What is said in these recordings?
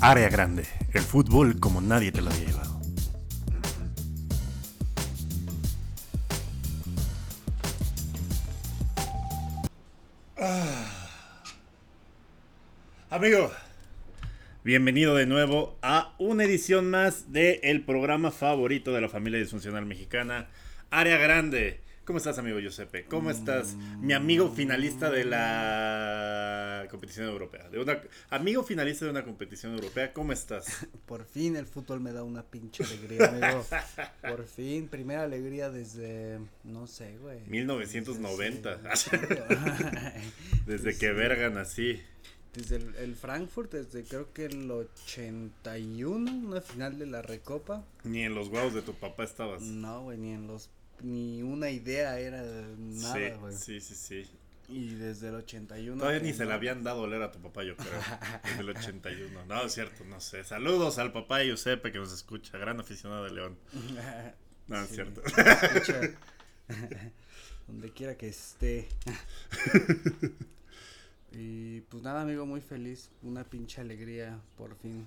Área grande, el fútbol como nadie te lo había llevado. Ah. Amigo, bienvenido de nuevo a una edición más de el programa favorito de la familia disfuncional mexicana, Área Grande. ¿Cómo estás, amigo Giuseppe? ¿Cómo estás, mi amigo finalista de la competición europea? De una, amigo finalista de una competición europea, ¿cómo estás? Por fin el fútbol me da una pinche alegría, amigo. Por fin, primera alegría desde, no sé, güey. 1990. Desde, Desde que verga nací. desde el, el Frankfurt, desde creo que el 81, una final de la Recopa. Ni en los guaos de tu papá estabas. No, güey, ni en los, ni una idea era nada, güey. sí, sí, sí, sí. Y desde el 81. Todavía ni se le habían dado a oler a tu papá, yo creo. Desde el 81. No, es cierto, no sé. Saludos al papá de Giuseppe que nos escucha, gran aficionado de León. No, es cierto. Donde quiera que esté. y pues nada, amigo, muy feliz. Una pinche alegría, por fin.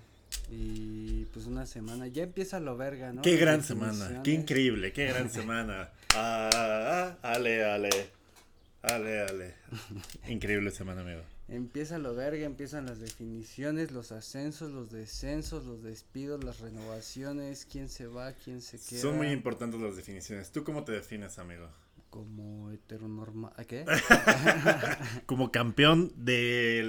Y pues una semana. Ya empieza lo verga, ¿no? Qué Las gran semana, qué increíble, qué gran semana. Ah, ah, ale, ale. Ale, ale. Increíble semana, amigo. Empieza lo verga, empiezan las definiciones, los ascensos, los descensos, los despidos, las renovaciones, quién se va, quién se queda. Son muy importantes las definiciones. ¿Tú cómo te defines, amigo? Como heteronormal. ¿A qué? Como campeón de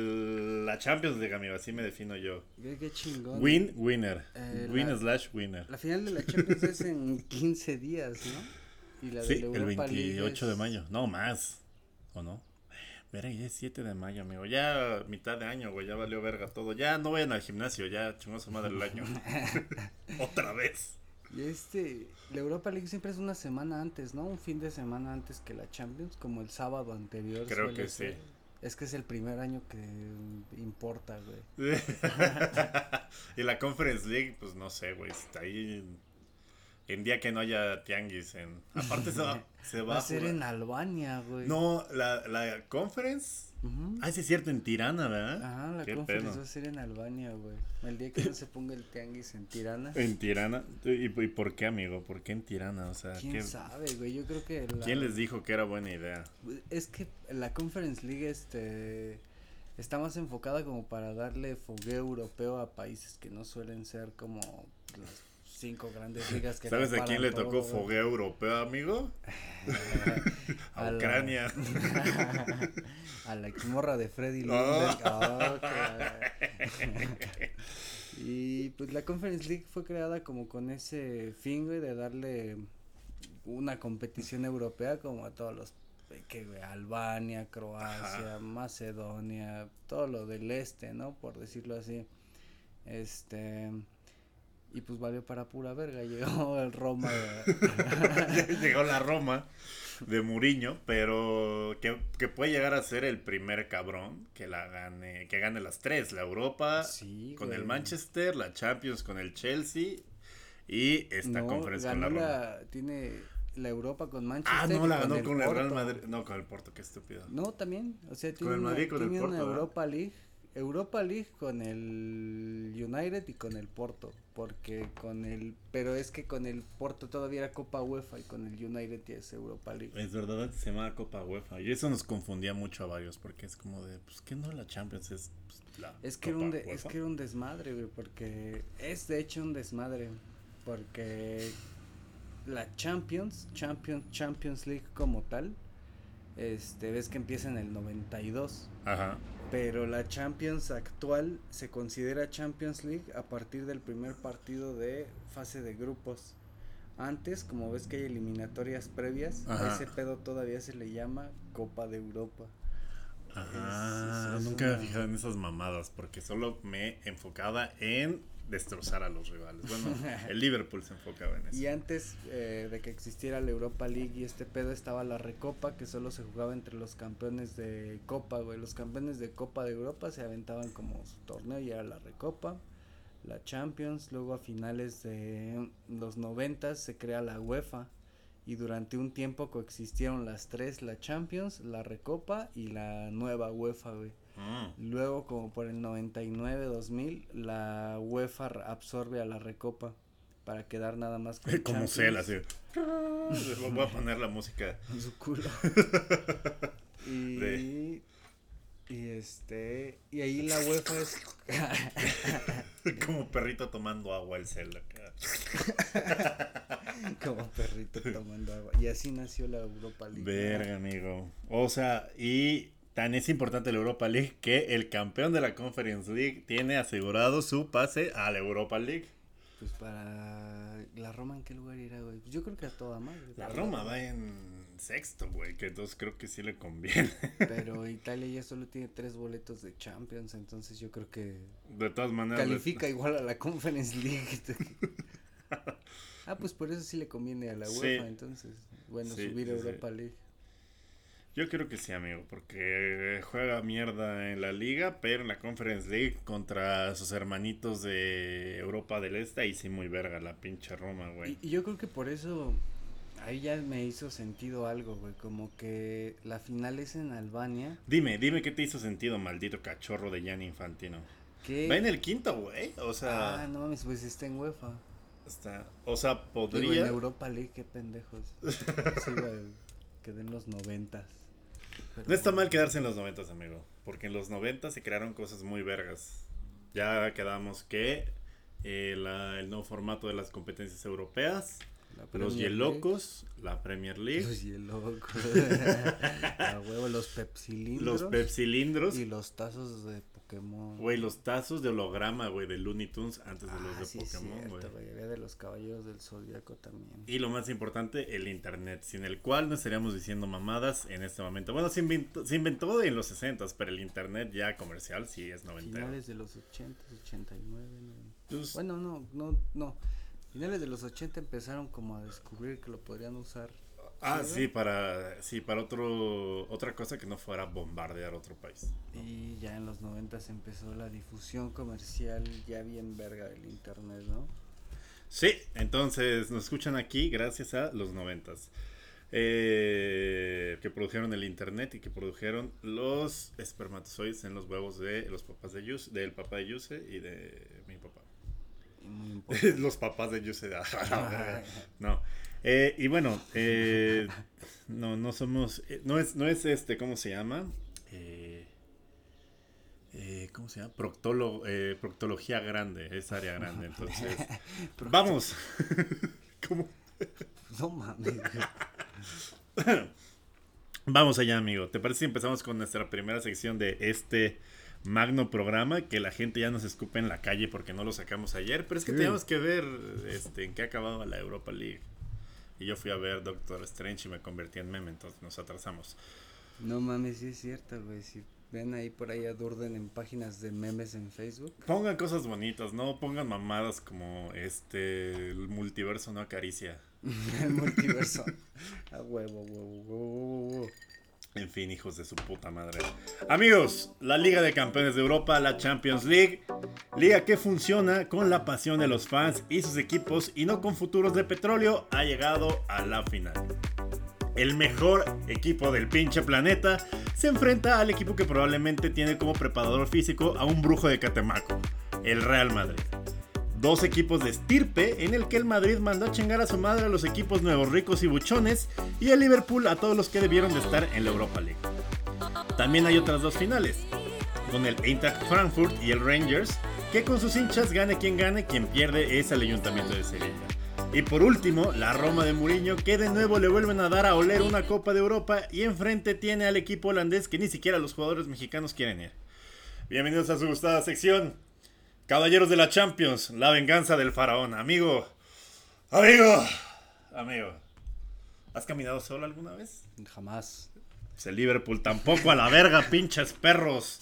la Champions League, amigo. Así me defino yo. qué, qué chingón. Win, winner. Eh, Win la- slash winner. La final de la Champions es en 15 días, ¿no? Y la Sí, de la el Europa League 28 de mayo. No, más. ¿O no? Verga, ya es 7 de mayo, amigo. Ya mitad de año, güey. Ya valió verga todo. Ya no vayan al gimnasio. Ya chingó su madre el año. Otra vez. Y este, la Europa League siempre es una semana antes, ¿no? Un fin de semana antes que la Champions, como el sábado anterior. Creo que sí. Es que es el primer año que importa, güey. y la Conference League, pues no sé, güey. Está ahí en día que no haya tianguis. En... Aparte se va, se va Va a ser jugar- en Albania, güey. No, la, la Conference. Ah, sí es cierto, en Tirana, ¿verdad? Ajá, la Qué conferencia pedo. va a ser en Albania, güey. El día que no se ponga el tianguis en Tirana. En Tirana. ¿Y, y por qué, amigo? ¿Por qué en Tirana? O sea, ¿Quién ¿qué- sabe, güey? Yo creo que la- ¿quién les dijo que era buena idea? Es que la Conference League este está más enfocada como para darle fogueo europeo a países que no suelen ser como las cinco grandes ligas que ¿Sabes a quién le todo, tocó fogueo europeo, amigo? A A la- Ucrania. a la exmorra de Freddy Oh. Lundberg. Ah, claro. y pues la Conference League fue creada como con ese fin, güey, de darle una competición europea como a todos los que güey, Albania, Croacia, Ajá. Macedonia, todo lo del este, ¿no? Por decirlo así. Este y pues valió para pura verga, llegó el Roma de- Llegó la Roma de Muriño, pero que, que puede llegar a ser el primer cabrón que la gane, que gane las tres, la Europa Sí, con el. Manchester, la Champions con el Chelsea y esta No, conferencia con la Roma. la, tiene la Europa con Manchester. Ah, no, la ganó el con el Real. Madrid. No, con el Porto, qué estúpido. No, también, o sea, tiene el una, Madrid con el una Porto, ¿verdad? Europa League, Europa League con el United y con el Porto, porque con el, pero es que con el Porto todavía era Copa UEFA y con el United ya es Europa League. Es verdad, se llamaba Copa UEFA. Y eso nos confundía mucho a varios, porque es como de, pues, ¿qué no la Champions? Es pues, la Es que era Copa un, de- es que era un desmadre, güey, porque es de hecho un desmadre, porque la Champions, Champions, Champions League como tal, este, ves que empieza en el 92, Ajá. Pero la Champions actual se considera Champions League a partir del primer partido de fase de grupos. Antes, como ves que hay eliminatorias previas, a ese pedo todavía se le llama Copa de Europa. Ajá. es- es Nunca me una- fijado en esas mamadas, porque solo me enfocaba en destrozar a los rivales. Bueno, el Liverpool se enfocaba en eso. Y antes eh, de que existiera la Europa League y este pedo estaba la Recopa que solo se jugaba entre los campeones de Copa, güey. Los campeones de Copa de Europa se aventaban como su torneo y era la Recopa, la Champions, luego a finales de los 90 se crea la UEFA y durante un tiempo coexistieron las tres, la Champions, la Recopa y la nueva UEFA, güey. Mm. Luego, como por el 99-2000, la UEFA absorbe a la Recopa para quedar nada más con Como Cell, así. Voy a poner la música. en su culo. y, De- y este, y ahí la UEFA es Como perrito tomando agua el acá. como perrito tomando agua. Y así nació la Europa League. Verga, amigo. O sea, y tan es importante la Europa League que el campeón de la Conference League tiene asegurado su pase a la Europa League. Pues para la Roma, ¿en qué lugar irá, güey? Yo creo que a toda madre. La Roma va en sexto, güey, que entonces creo que sí le conviene. Pero Italia ya solo tiene tres boletos de Champions, entonces yo creo que De todas maneras. califica igual a la Conference League. ah, pues por eso sí le conviene a la Sí. UEFA, entonces. Bueno, Sí, subir a sí. Europa League. Yo creo que sí, amigo, porque juega mierda en la liga, pero en la Conference League contra sus hermanitos de Europa del Este, y sí muy verga la pinche Roma, güey. Y, y yo creo que por eso ahí ya me hizo sentido algo, güey. Como que la final es en Albania. Dime, dime qué te hizo sentido, maldito cachorro de Gianni Infantino. Que... Va en el quinto, güey. O sea, Ah, no mames, pues está en UEFA. está, o sea, Digo, en podría. Europa League, qué pendejos. Sí, güey, quedé en los noventas. Pero No está mal quedarse en los noventas, amigo. Porque en los noventas se crearon cosas muy vergas. Ya quedamos que eh, la- el nuevo formato de las competencias europeas, los Yelocos, la Premier League, Los Yelocos. A huevo, los Pepsilindros. los Pepsilindros, Y los tazos de Pokémon. güey, los tazos de holograma, güey, de Looney Tunes antes de ah, los de sí, Pokémon, güey. Había de los Caballeros del Zodíaco también. Y lo más importante, el internet, sin el cual no estaríamos diciendo mamadas en este momento. Bueno, se inventó, se inventó en los 60 pero el internet ya comercial sí es 90. Finales de los 80, 89, 90. Pues, Bueno, no, no, no. Finales de los 80 empezaron como a descubrir que lo podrían usar. ah, ¿sí, para sí, para otro otra cosa que no fuera bombardear otro país. Y ya en los 90 empezó la difusión comercial ya bien verga del internet, ¿no? Sí, entonces nos escuchan aquí gracias a los noventas. Eh, que produjeron el internet y que produjeron los espermatozoides en los huevos de los papás de Yuse, del papá de Yuse y de mi papá. Y muy importante. los papás de Yuse. no. Eh, y bueno, eh, no, no somos, eh, no es, no es este, ¿cómo se llama? ¿Cómo se llama? Proctolo, proctología grande, es área grande, entonces. Vamos. ¿Cómo? no mames. Vamos allá, amigo. ¿Te parece si empezamos con nuestra primera sección de este magno programa? Que la gente ya nos escupe en la calle porque no lo sacamos ayer. Pero es que Sí. teníamos que ver este, en qué acababa la Europa League. Y yo fui a ver Doctor Strange y me convertí en meme, entonces nos atrasamos. No mames, sí es cierto, güey. Si ven ahí por ahí a Durden en páginas de memes en Facebook. Pongan cosas bonitas, no pongan mamadas como este el multiverso no acaricia. el multiverso. A huevo, huevo, huevo, huevo. En fin, hijos de su puta madre. Amigos, la Liga de Campeones de Europa, la Champions League, liga que funciona con la pasión de los fans y sus equipos y no con futuros de petróleo, ha llegado a la final. El mejor equipo del pinche planeta se enfrenta al equipo que probablemente tiene como preparador físico a un brujo de Catemaco, el Real Madrid. Dos equipos de estirpe en el que el Madrid mandó a chingar a su madre a los equipos nuevos ricos y buchones y el Liverpool a todos los que debieron de estar en la Europa League. También hay otras dos finales, con el Eintracht Frankfurt y el Rangers, que con sus hinchas gane quien gane, quien pierde es el Ayuntamiento de Sevilla. Y por último, la Roma de Mourinho, que de nuevo le vuelven a dar a oler una Copa de Europa y enfrente tiene al equipo holandés que ni siquiera los jugadores mexicanos quieren ir. Bienvenidos a su gustada sección. Caballeros de la Champions, la venganza del faraón. Amigo, amigo, amigo. ¿Has caminado solo alguna vez? Jamás. Pues el Liverpool tampoco a la verga, pinches perros.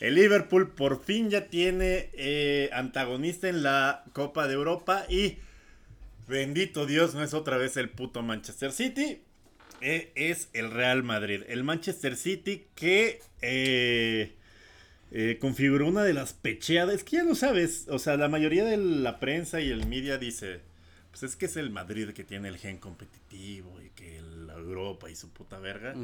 El Liverpool por fin ya tiene eh, antagonista en la Copa de Europa y bendito Dios, no es otra vez el puto Manchester City. eh, es el Real Madrid. El Manchester City que eh, eh, configuró una de las pecheadas. Es que ya lo sabes. O sea, la mayoría de la prensa y el media dice. pues es que es el Madrid que tiene el gen competitivo y que la Europa y su puta verga.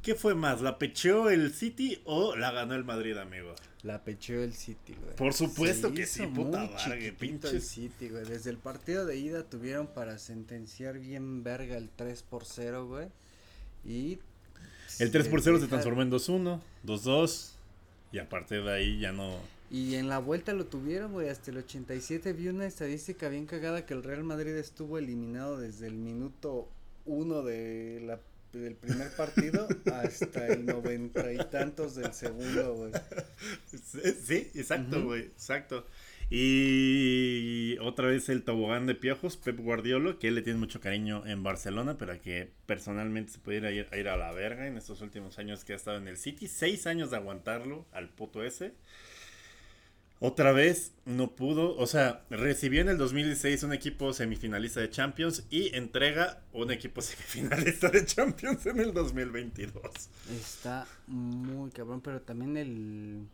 ¿Qué fue más? ¿La pecheó el City o la ganó el Madrid, amigo? La pecheó el City, güey. Por supuesto que sí, puta chiquitito pinches. el City, güey. Desde el partido de ida tuvieron para sentenciar bien verga el 3 por 0, güey. Y. El 3 por 0 se transformó en 2-1, 2-2. Y a partir de ahí ya no. Y en la vuelta lo tuvieron, güey. Hasta el 87 vi una estadística bien cagada que el Real Madrid estuvo eliminado desde el minuto 1 de la, del primer partido hasta el noventa y tantos del segundo, güey. Sí, exacto, güey, exacto. Y otra vez el tobogán de piojos, Pep Guardiola, que él le tiene mucho cariño en Barcelona, pero que personalmente se puede ir a, ir a la verga en estos últimos años que ha estado en el City. Seis años de aguantarlo al puto ese. Otra vez no pudo, o sea, recibió en el 2016 un equipo semifinalista de Champions y entrega un equipo semifinalista de Champions en el 2022. Está muy cabrón, pero también el,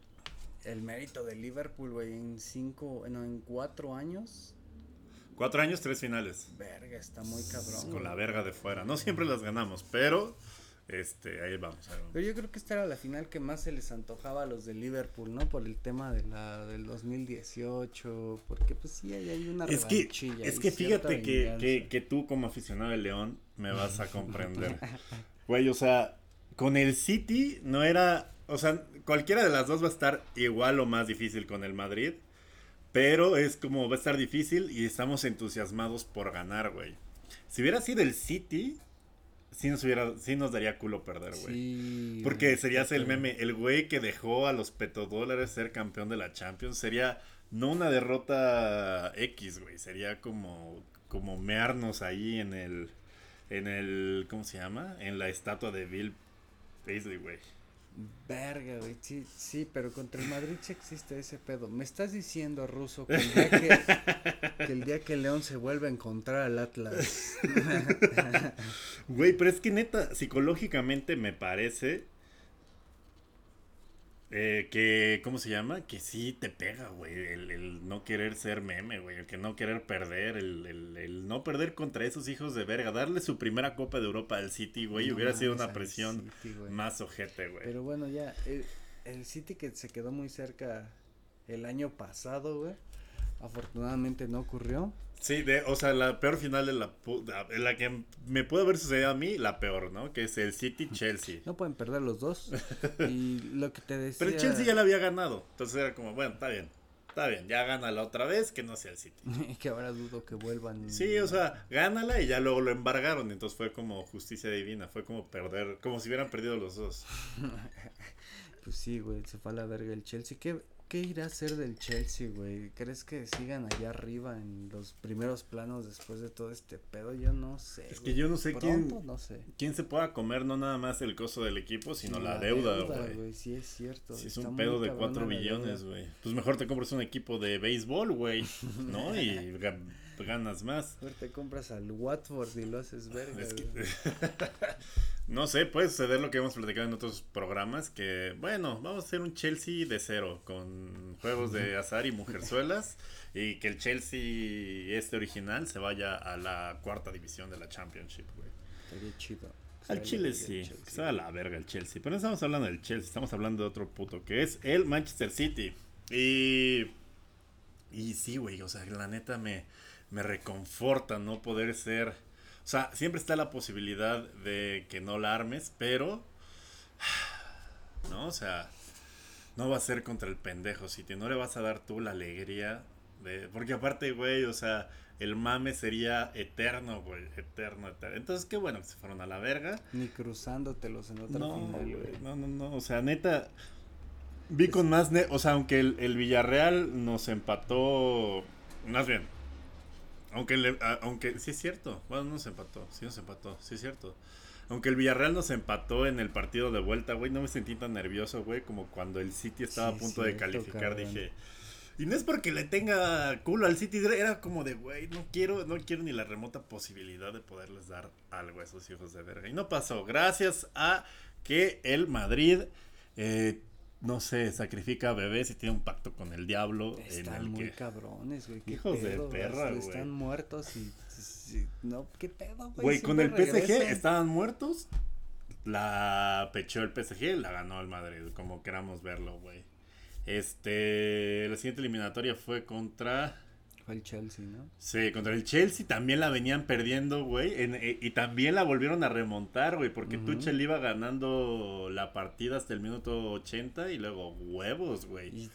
el mérito de Liverpool, güey, en cinco, no, en cuatro años, Cuatro años, tres finales. verga, está muy cabrón. con la verga de fuera. No siempre las ganamos, pero este ahí vamos. ahí vamos. Pero yo creo que esta era la final que más se les antojaba a los de Liverpool, ¿no? Por el tema de la del 2018, porque pues sí, ahí hay una Es que, es que fíjate que, que, que tú como aficionado de León me vas a comprender. Güey, o sea, con el City no era, o sea, cualquiera de las dos va a estar igual o más difícil con el Madrid, pero es como va a estar difícil y estamos entusiasmados por ganar, güey. Si hubiera sido el City, sí nos hubiera, sí nos daría culo perder, güey. Sí, Porque serías el exacto. meme, el güey que dejó a los petrodólares ser campeón de la Champions. Sería no una derrota X, güey. Sería como, como mearnos ahí en el, en el, ¿cómo se llama? En la estatua de Bill Paisley, güey. Verga, güey, sí, sí, pero contra el Madrid sí existe ese pedo. Me estás diciendo, Ruso, que el día que, que el día que León se vuelva a encontrar al Atlas. Güey, pero es que neta, psicológicamente me parece eh, que, ¿cómo se llama? Que sí te pega, güey, el, el no querer ser meme, güey, el que no querer perder, el, el- el no perder contra esos hijos de verga, darle su primera Copa de Europa al City, güey, No hubiera sido una presión City, más ojete, güey. Pero bueno, ya, el, el City que se quedó muy cerca el año pasado, güey. Afortunadamente no ocurrió. Sí, de, o sea, la peor final de la, la que me puede haber sucedido a mí, la peor, ¿no? Que es el City-Chelsea. No pueden perder los dos. y lo que te decía. Pero el Chelsea ya la había ganado, entonces era como, bueno, está bien, está bien, ya gánala otra vez, que no sea el City. que ahora dudo que vuelvan. Sí, o sea, gánala y ya luego lo embargaron. Entonces fue como justicia divina. Fue como perder, como si hubieran perdido los dos. Pues sí, güey, se fue a la verga el Chelsea. ¿Qué, qué irá a hacer del Chelsea, güey? ¿Crees que sigan allá arriba en los primeros planos después de todo este pedo? Yo no sé. Es que yo no sé quién- No sé. ¿Quién se pueda comer no nada más el costo del equipo, sino Sí, la, deuda, güey? Sí, es cierto. Si es un pedo de cabrona 4 la billones, güey. Pues mejor te compras un equipo de béisbol, güey. ¿No? Y ganas más. Mejor te compras al Watford y lo haces verga. Es que- güey. no sé, puede suceder lo que hemos platicado en otros programas, que bueno, vamos a hacer un Chelsea de cero, con juegos de azar y mujerzuelas, y que el Chelsea este original se vaya a la cuarta división de la Championship, güey. Estaría chido. Al Chile sí, que va a la verga el Chelsea, pero no estamos hablando del Chelsea, estamos hablando de otro puto, que es el Manchester City. Y... Y sí, güey, o sea, la neta me, me reconforta no poder ser... O sea, siempre está la posibilidad de que no la armes, pero... ¿No? O sea, no va a ser contra el pendejo City, no le vas a dar tú la alegría de... Porque aparte, güey, o sea, el mame sería eterno, güey, eterno, eterno. Entonces, qué bueno que se fueron a la verga. Ni cruzándotelos en otra No, final, güey, güey. no, no, no, o sea, neta, vi con más, ne- o sea, aunque el, el Villarreal nos empató, más bien, aunque, le- aunque, sí es cierto, bueno, no nos empató, sí nos empató, sí es cierto. Aunque el Villarreal nos empató en el partido de vuelta, güey, no me sentí tan nervioso, güey, como cuando el City estaba Sí, a punto de calificar, cabrón. dije... Y no es porque le tenga culo al City, era como de, güey, no quiero, no quiero ni la remota posibilidad de poderles dar algo a esos hijos de verga. Y no pasó, gracias a que el Madrid eh, no sé, sacrifica a bebés y tiene un pacto con el diablo en Están el muy que... cabrones, güey. qué Hijos de perra, güey. Están muertos y, no, qué pedo, güey. Güey, con el PSG estaban muertos. La pechó el PSG, la ganó el Madrid, como queramos verlo, güey. Este, la siguiente eliminatoria fue contra, Fue el Chelsea, ¿no? sí, contra el Chelsea. También la venían perdiendo, güey. eh, y también la volvieron a remontar, güey, porque Ujú. Tuchel iba ganando la partida hasta el minuto 80 y luego huevos, güey.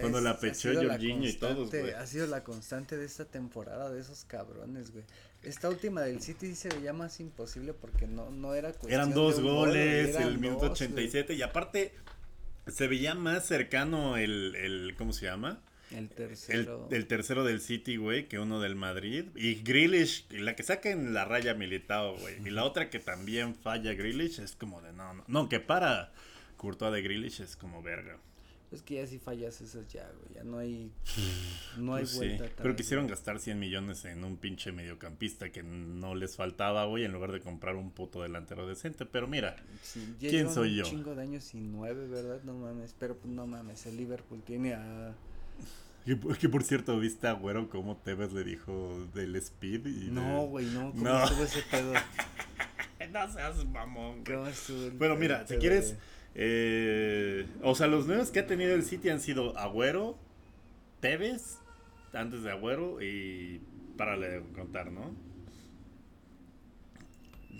Cuando la pechó Jorginho y todos, güey. Ha sido la constante de esta temporada de esos cabrones, güey. Esta última del City sí se veía más imposible porque no, no era cuestión Eran de dos gol, goles, eran el minuto dos, güey. 87 y aparte se veía más cercano el, el ¿cómo se llama? El tercero. el tercero del City, güey, que uno del Madrid. Y Grealish, la que saca en la raya Militao, güey. Y la otra que también falla Grealish es como de no, no. No, que para Courtois de Grealish es como verga. Es que ya si fallas esas ya, güey. Ya no hay. No hay Pues vuelta Pero quisieron güey. gastar 100 millones en un pinche mediocampista que no les faltaba, güey, en lugar de comprar un puto delantero decente. Pero mira, Sí, ¿Quién soy un yo? chingo de años sin nueve, ¿verdad? No mames. Pero pues no mames. El Liverpool tiene a. que, que por cierto, ¿viste a Güero cómo Tevez le dijo del Speed? Y No, de- güey, no. ¿Cómo No. estuvo ese pedo? No seas mamón, güey. ¿Cómo estuvo el- Bueno, mira, si quieres, de- eh, o sea, los nuevos que ha tenido el City han sido Agüero, Tevez, antes de Agüero y párale de contar, ¿no?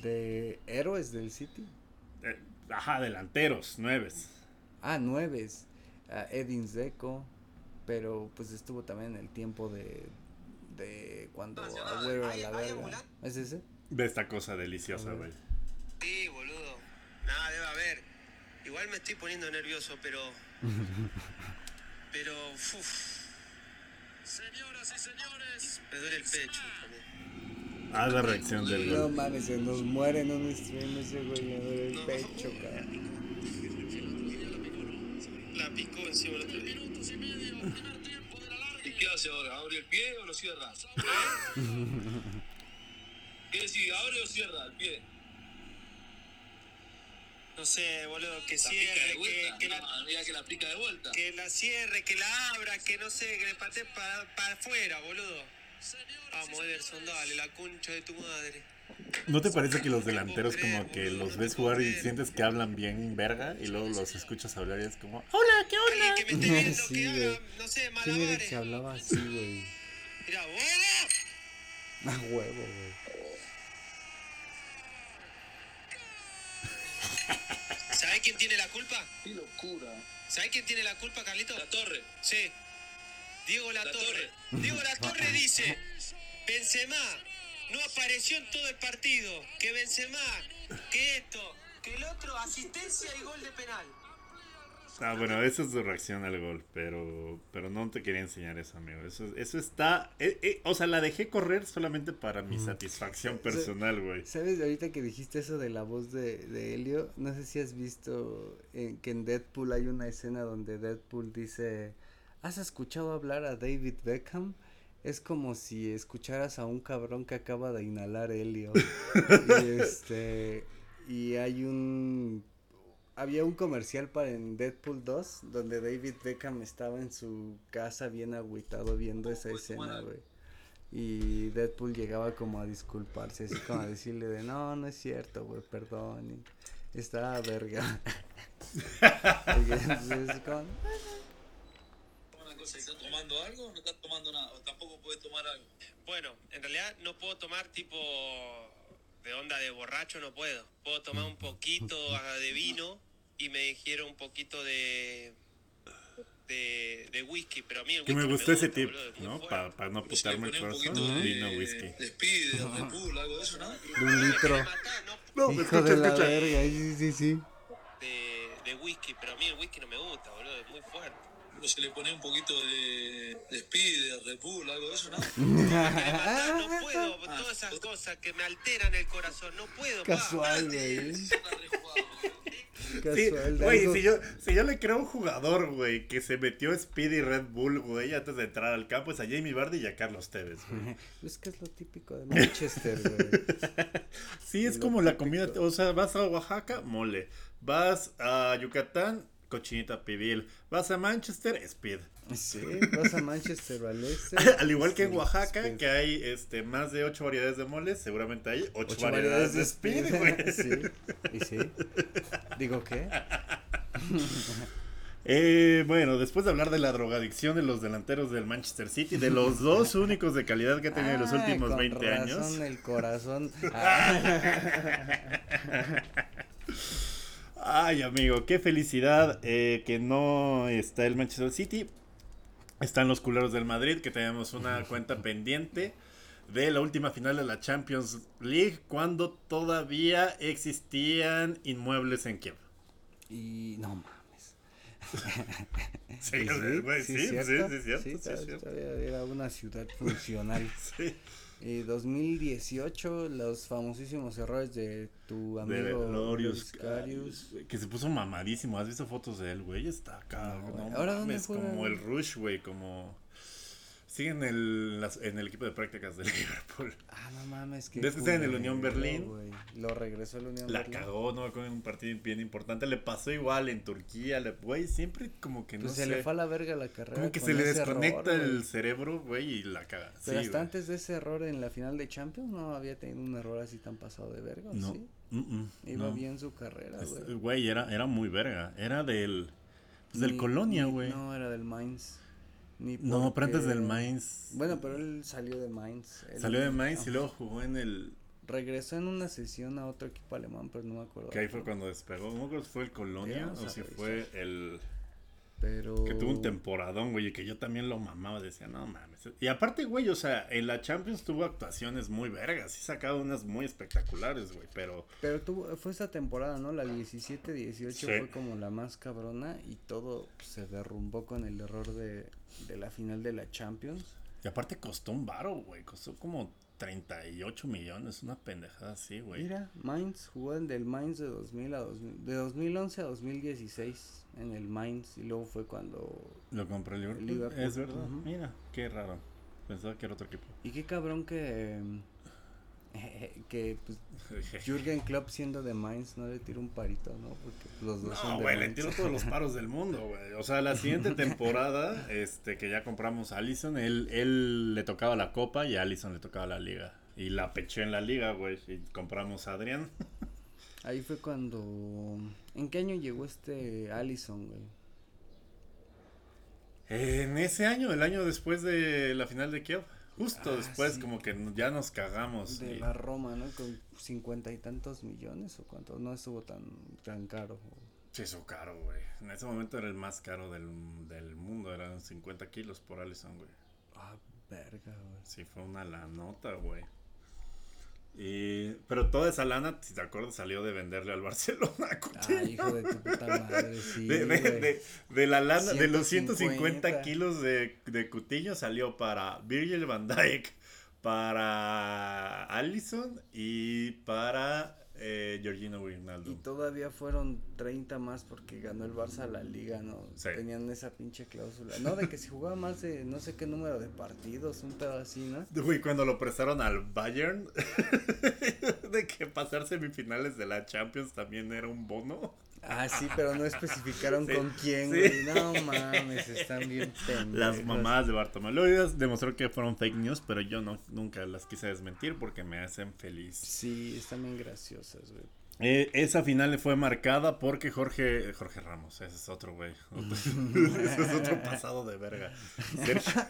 De héroes del City. Eh, ajá, delanteros, nueves. Ah, nueves. Ah, Edin. Pero pues estuvo también en el tiempo de. De cuando Agüero a la verga. ¿Es ese? De esta cosa deliciosa, güey. Sí, boludo. Nada, debe haber. Igual me estoy poniendo nervioso, pero. Pero. Uf, Señoras y señores, me duele el pecho también. Haz la reacción del No mames, se nos muere en un stream ese güey. Me duele el pecho, cabrón. La picó encima del otro día. ¿Y qué hace ahora? ¿Abre el pie o lo cierra? ¿Qué decís? ¿Abre o cierra el pie? No sé, boludo, que ¿La pica cierre, de que, que la, No, mira que la pica de vuelta. que la cierre, que la abra, que no sé, que le patee para afuera, boludo. Vamos, Ederson, dale, la concha de tu madre. ¿No te parece que los delanteros como que los ves jugar y sientes que hablan bien verga y luego los escuchas hablar y es como, hola, ¿qué onda? que me viendo, Sí, que no sé, ¿Quién era que hablaba así, güey? Mira, vos. A huevo, güey. ¿Sabés quién tiene la culpa? Qué locura. ¿Sabés quién tiene la culpa, Carlito? La torre. Sí. Diego La, La Torre. Torre. Diego La Torre dice, Benzema no apareció en todo el partido. Que Benzema, que esto, que el otro, asistencia y gol de penal. Ah, bueno, esa es su reacción al gol, pero pero no te quería enseñar eso, amigo. Eso, eso está... eh, eh, o sea, la dejé correr solamente para mi satisfacción personal, güey. ¿Sabes? Ahorita que dijiste eso de la voz de, de Helio, no sé si has visto en, que en Deadpool hay una escena donde Deadpool dice, ¿has escuchado hablar a David Beckham? Es como si escucharas a un cabrón que acaba de inhalar helio. y este y hay un había un comercial para en Deadpool 2 donde David Beckham estaba en su casa bien agüitado viendo esa escena, güey. Y Deadpool llegaba como a disculparse, así como a decirle de no, no es cierto, güey, perdón. Y estaba verga. Entonces, como, cosa, ¿estás tomando algo o no estás tomando nada? O tampoco puedes tomar algo. Bueno, en realidad no puedo tomar tipo de onda de borracho, no puedo. Puedo tomar un poquito de vino y me dijeron un poquito de de, de whisky, pero a mí el Que whisky me no gustó ese gusta, tip, ¿no? fuerte. Para no putarme el corazón, vino whisky. de Speed, de Bull, algo de eso, ¿no? de un litro. Me no No, Hijo escucha, de la verga, sí, sí, sí. de, de whisky, pero a mí el whisky no me gusta, boludo, es muy fuerte. Pero si le pones un poquito de, de Speed, de Red Bull, algo de eso, ¿no? No puedo, todas esas cosas que me alteran el corazón, no puedo. Casual, güey. Sí, si yo, si yo le creo a un jugador, güey, que se metió Speedy Red Bull, güey, antes de entrar al campo, es a Jamie Vardy y a Carlos Tevez, güey. Es que es lo típico de Manchester, güey. Sí, es Lo como la comida, o sea, vas a Oaxaca, mole. Vas a Yucatán, cochinita pibil. Vas a Manchester, Speed. Sí, vas a Manchester al este. Al igual que en Oaxaca, Speed. que hay este más de ocho variedades de moles, seguramente hay ocho, Ocho variedades, de Speed, güey. sí, y sí. Digo, ¿qué? Eh, bueno, después de hablar de la drogadicción de los delanteros del Manchester City, de los dos únicos de calidad que ha tenido en los Ay, últimos con 20 años. razón, el corazón. Ah, Ay, amigo, qué felicidad eh, que no está el Manchester City. Están los culeros del Madrid, que tenemos una cuenta pendiente de la última final de la Champions League, cuando todavía existían inmuebles en Kiev. y no mames. Sí, sí, sí, sí, ¿cierto? sí, cierto, sí, todavía- cierto. todavía era una ciudad funcional. Sí. Y 2018, los famosísimos errores de tu De amigo Lorius Loris Karius. que se puso mamadísimo. ¿Has visto fotos de él, güey? Está acá. No, No. ¿Ahora dónde como el Rush, güey, como sigue en el las- en el equipo de prácticas del Liverpool. Ah, no mames. qué ¿Ves que está en el Unión Berlín? Lo regresó el Unión La Berlín. cagó, no con un partido bien importante. Le pasó igual en Turquía, le- güey, siempre como que no Pues se sé. le fue a la verga la carrera. como que se le desconecta error, el güey. cerebro, güey, y la caga. Pero Sí, hasta güey. antes de ese error en la final de Champions no había tenido un error así tan pasado de verga, ¿o No. ¿sí? Iba no. bien su carrera, güey. Güey, era, era muy verga. Era del. Pues del Ni- Colonia, ni- güey. No, era del Mainz. Ni pero antes del Mainz. Bueno, pero él salió de Mainz. Él- Salió de Mainz y luego jugó en el. Regresó en una sesión a otro equipo alemán, pero no me acuerdo. Que ahí fue cuando despegó. No me acuerdo si fue el Colonia o si fue el. Pero... Que tuvo un temporadón, güey, y que yo también lo mamaba. Decía, no mames. Y aparte, güey, o sea, en la Champions tuvo actuaciones muy vergas. Sí, sacado unas muy espectaculares, güey, pero. Pero tuvo, fue esa temporada, ¿no? La 17-18 Sí. fue como la más cabrona y todo se derrumbó con el error de, de la final de la Champions. Y aparte costó un varo, güey. Costó como 38 millones. Una pendejada así, güey. Mira, Mainz jugó en del Mainz de 2000 a 2000, de 2011 a 2016 en el Mainz y luego fue cuando Lo compró el Liverpool. Liverpool, Es verdad. ujú. Mira, qué raro. Pensaba que era otro equipo. y qué cabrón que que pues, Jürgen Klopp siendo de Mainz no le tiró un parito, ¿no? Porque los dos son No, de güey, le Mainz. tiro todos los paros del mundo, güey. O sea, la siguiente temporada, este, que ya compramos a Allison, él, él le tocaba la copa y a Allison le tocaba la liga. Y la peché en la liga, güey. Y compramos a Adrián. Ahí fue cuando ¿En qué año llegó este Allison, güey? En ese año, el año después de la final de Kiev. Justo Ah, después, sí. como que ya nos cagamos. De y- la Roma, ¿no? Con cincuenta y tantos millones o cuánto, no estuvo tan, tan caro. Sí, eso caro, güey. En ese momento era el más caro del, del mundo. Eran 50 kilos por Allison, güey. Ah, verga, güey. Sí, fue una la nota, güey. Y, pero toda esa lana, si te acuerdas, salió de venderle al Barcelona. a Coutinho. Ah, hijo de tu puta madre, sí, de, de- güey. de- de la lana, de los 150 150 kilos de, de salió para Virgil van Dijk, para Allison y para eh, Georgino Y todavía fueron 30 más porque ganó el Barça la liga, ¿no? Sí. Tenían esa pinche cláusula. No, de que si jugaba más de no sé qué número de partidos, un pedo así, ¿no? Güey, cuando lo prestaron al Bayern, de que pasar semifinales de la Champions también era un bono. Ah, sí, pero no especificaron Sí, con quién, sí. güey. No mames, están bien pendejos. Las mamadas de Bartomeu Díaz demostró que fueron fake news, pero yo no, nunca las quise desmentir porque me hacen feliz. Sí, están bien graciosas, güey. Eh, esa final fue marcada porque Jorge Jorge Ramos, ese es otro güey. ese es otro pasado de verga. Sergio,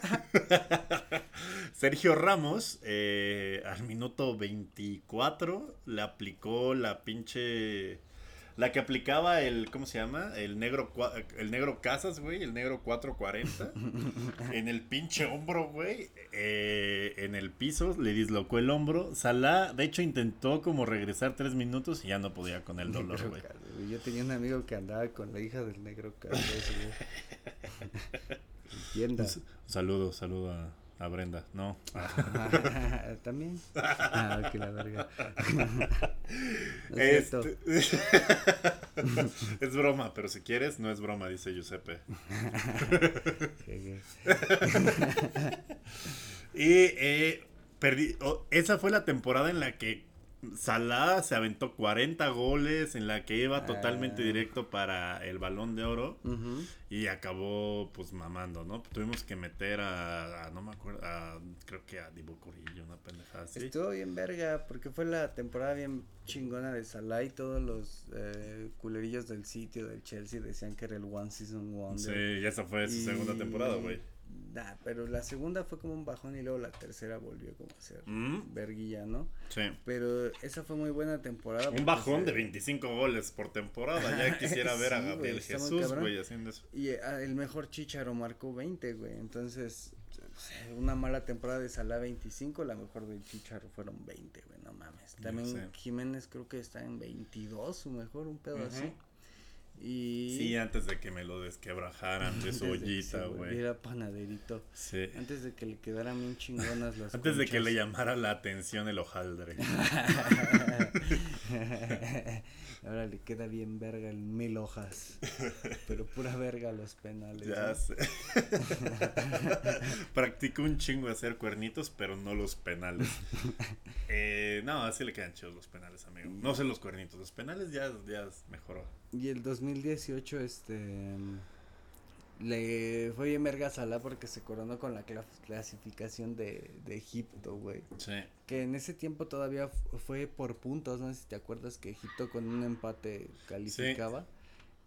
Sergio Ramos, eh, al minuto 24, le aplicó la pinche. La que aplicaba el, ¿cómo se llama? El negro, el negro Casas, güey, el negro 440. en el pinche hombro, güey. eh, en el piso, le dislocó el hombro. Salah, de hecho, intentó como regresar tres minutos y ya no podía con el dolor, Negro güey. Yo tenía un amigo que andaba con la hija del negro Carlos, güey. Entienda. Un saludo, saludo a, a Brenda. No. También. Ah, que la verga. No es cierto. Este- es broma, pero si quieres, no es broma, dice Giuseppe. Y eh, perdí. oh, esa fue la temporada en la que Salah se aventó 40 goles en la que iba totalmente Ah. directo para el balón de oro y acabó pues mamando, ¿no? Tuvimos que meter a, a- no me acuerdo, a, creo que a Divo Corillo, una pendejada así. Estuvo bien verga, porque fue la temporada bien chingona de Salah y todos los eh, culerillos del sitio del Chelsea decían que era el One Season Wonder. Sí, y esa fue su Y- segunda temporada, güey. Nah, pero la segunda fue como un bajón y luego la tercera volvió como a ser Mm, verguilla, ¿no? Sí. Pero esa fue muy buena temporada. Un bajón se- de 25 goles por temporada. Ya quisiera ver a Gabriel Jesús, güey, haciendo eso. Y eh, el mejor Chicharo marcó 20, güey. Entonces, una mala temporada de Salah 25, la mejor del Chicharo fueron 20, güey. No mames. También. Jiménez creo que está en 22, su mejor, un pedo Ujú. así. Y. Sí, antes de que me lo desquebrajaran de su ollita, güey. volviera panaderito. Sí. Antes de que le quedaran bien chingonas las Antes de que le llamara la atención el hojaldre. Ahora le queda bien verga el mil hojas. Pero pura verga los penales. Ya ¿no? sé. Practicó un chingo hacer cuernitos, pero no los penales. Eh, no, así le quedan chidos los penales, amigo. No sé los cuernitos, los penales ya, ya mejoró. Y el 2018, este. Le fue bien verga Salah porque se coronó con la cla- clasificación de, de Egipto, güey. Sí. Que en ese tiempo todavía fu- fue por puntos, no sé si te acuerdas que Egipto con un empate calificaba.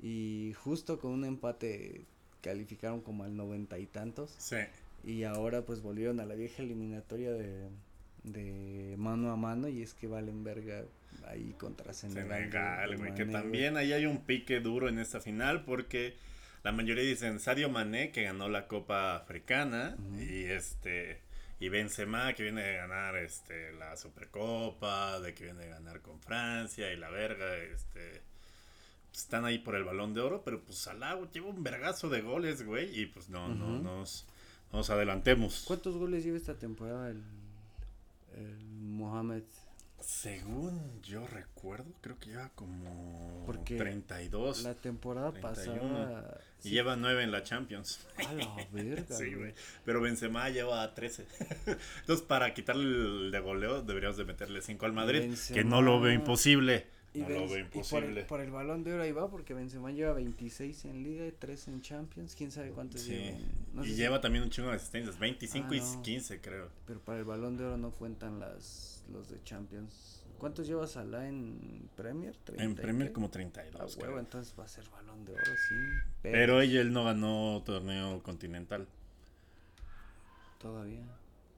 Y justo con un empate calificaron como al noventa y tantos. Sí. Y ahora pues volvieron a la vieja eliminatoria de, de mano a mano y es que valen verga ahí contra Senegal. güey. Que también ahí hay un pique duro en esta final porque la mayoría dicen Sadio Mané que ganó la Copa Africana y este y Benzema que viene de ganar este la Supercopa, de que viene de ganar con Francia y la verga, este están ahí por el Balón de Oro, pero pues Salah lleva un vergazo de goles, güey, y pues no no Ujú. nos nos adelantemos. ¿Cuántos goles lleva esta temporada el, el Mohamed? Según yo recuerdo, creo que lleva como Porque 32. La temporada 31. pasada. Y lleva 9 en la Champions. A la verga. Sí, güey. Pero Benzema lleva 13. Entonces, para quitarle el de goleo, deberíamos de meterle 5 al Madrid. Que no lo veo Benzema- imposible. Y, No lo Benz- veo y por, imposible. el, por el balón de oro ahí va, porque Benzema lleva 26 en Liga y 3 en Champions. Quién sabe cuántos Sí. lleva. No y si- lleva también un chingo de asistencias. 25 Ah, y no. 15, creo. Pero para el balón de oro no cuentan las los de Champions. ¿Cuántos lleva Salah en Premier? ¿30 En Premier como A 32, huevo, creo. entonces va a ser balón de oro, sí. Pero ella él no ganó torneo continental. Todavía.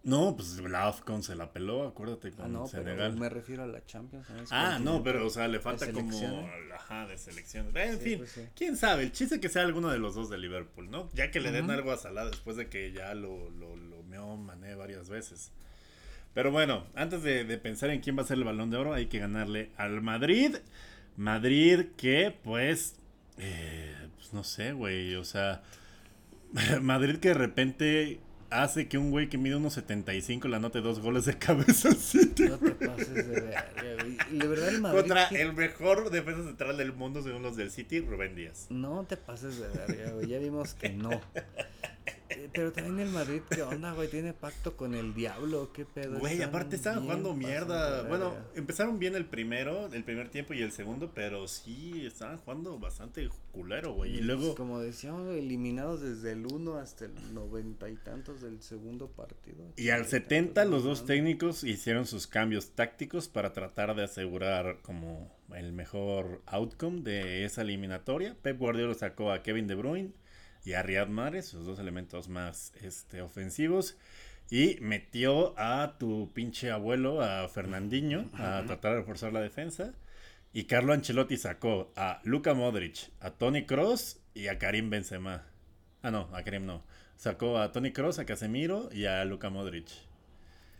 No, pues la AFCON se la peló, acuérdate, con Ah, no, Senegal. pero me refiero a la Champions. Ah, no, pero o sea, le falta como selecciones? ajá, de selección. En Sí, fin, pues sí. quién sabe, el chiste que sea alguno de los dos de Liverpool, ¿no? Ya que le den algo a Salah después de que ya lo, lo, lo meó Mané varias veces. Pero bueno, antes de, de pensar en quién va a ser el balón de oro, hay que ganarle al Madrid. Madrid que, pues, eh, pues no sé, güey, o sea, Madrid que de repente hace que un güey que mide unos 75 le anote dos goles de cabeza. No te pases de verga, güey. De verdad el Madrid. Contra ¿qué- el mejor defensa central del mundo según los del City, Rubén Díaz. No te pases de verga, güey. Ya vimos que no. Pero también el Madrid, ¿qué onda, güey? ¿Tiene pacto con el diablo? ¿Qué pedo? Güey, Están aparte estaban jugando mierda. Bueno, empezaron bien el primero, el primer tiempo y el segundo, pero sí estaban jugando bastante culero, güey. Y pues, luego, Como decíamos, eliminados desde el 1 hasta el noventa y tantos del segundo partido. y al Ochenta y 70 tantos, los dos técnicos hicieron sus cambios tácticos para tratar de asegurar como el mejor outcome de esa eliminatoria. Pep Guardiola sacó a Kevin De Bruyne y a Riyad Mahrez, sus dos elementos más este, ofensivos. Y metió a tu pinche abuelo, a Fernandinho, a tratar de reforzar la defensa. Y Carlo Ancelotti sacó a Luka Modric, a Tony Cross y a Karim Benzema. Ah, no, a Karim no. Sacó a Tony Cross, a Casemiro y a Luka Modric.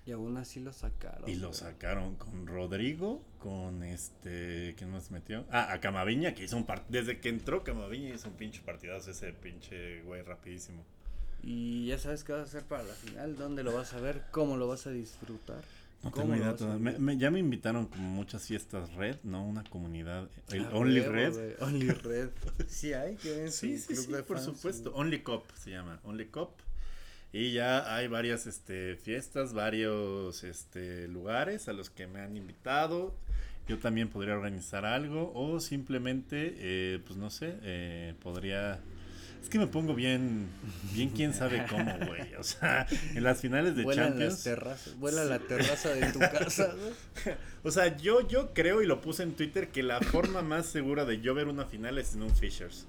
Y aún así lo sacaron. Y lo sacaron con Rodrigo, con este. ¿Quién más metió? Ah, a Camaviña, que hizo un partido. Desde que entró Camaviña hizo un pinche partidazo ese pinche güey rapidísimo. Y ya sabes qué vas a hacer para la final, dónde lo vas a ver, cómo lo vas a disfrutar. No ¿Cómo tengo idea. Me- me- ya me invitaron como muchas fiestas red, ¿no? Una comunidad. El Ah, Only Red. Only Red. Sí hay, que ven Sí, sí, club sí, de por fans, supuesto. su- Only Cop se llama. Only Cop. Y ya hay varias este, fiestas, varios este, lugares a los que me han invitado. Yo también podría organizar algo o simplemente, eh, pues no sé, eh, podría... Es que me pongo bien, bien quién sabe cómo, güey. O sea, en las finales de Vuela Champions... las terrazas, vuela la terraza de tu casa. O sea, yo, yo creo y lo puse en Twitter que la forma más segura de yo ver una final es en un Fishers.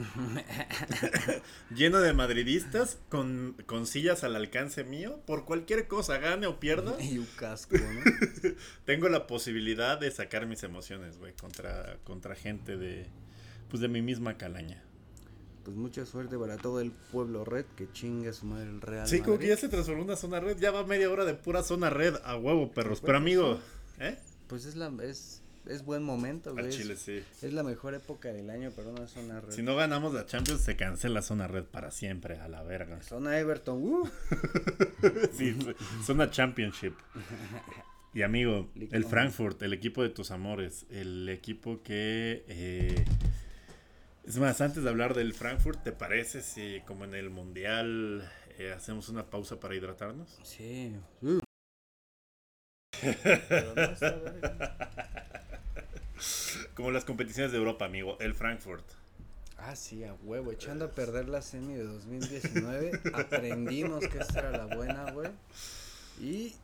Lleno de madridistas con, con sillas al alcance mío. Por cualquier cosa, gane o pierda, Y un casco, ¿no? tengo la posibilidad de sacar mis emociones, güey, contra, contra gente de, pues de mi misma calaña. Pues mucha suerte para todo el pueblo red que chingue a su madre el Real Sí, como que ya se transformó en una zona red. Ya va media hora de pura zona red. A huevo, perros. Pero amigo, ¿eh? Pues es la es, es buen momento, güey. Chile, es, sí. es la mejor época del año para una zona red. Si no ganamos la Champions, se cancela zona red para siempre, a la verga. Zona Everton, uh. Sí, zona championship. Y amigo, el. Frankfurt, el equipo de tus amores, el equipo que... eh, es más, antes de hablar del Frankfurt, ¿te parece si como en el Mundial eh, hacemos una pausa para hidratarnos? Sí. Uh. Pero no. Como las competiciones de Europa, amigo, el Frankfurt. Ah, sí, a huevo. Echando a perder la semi de 2019. aprendimos que esta era la buena, güey. Y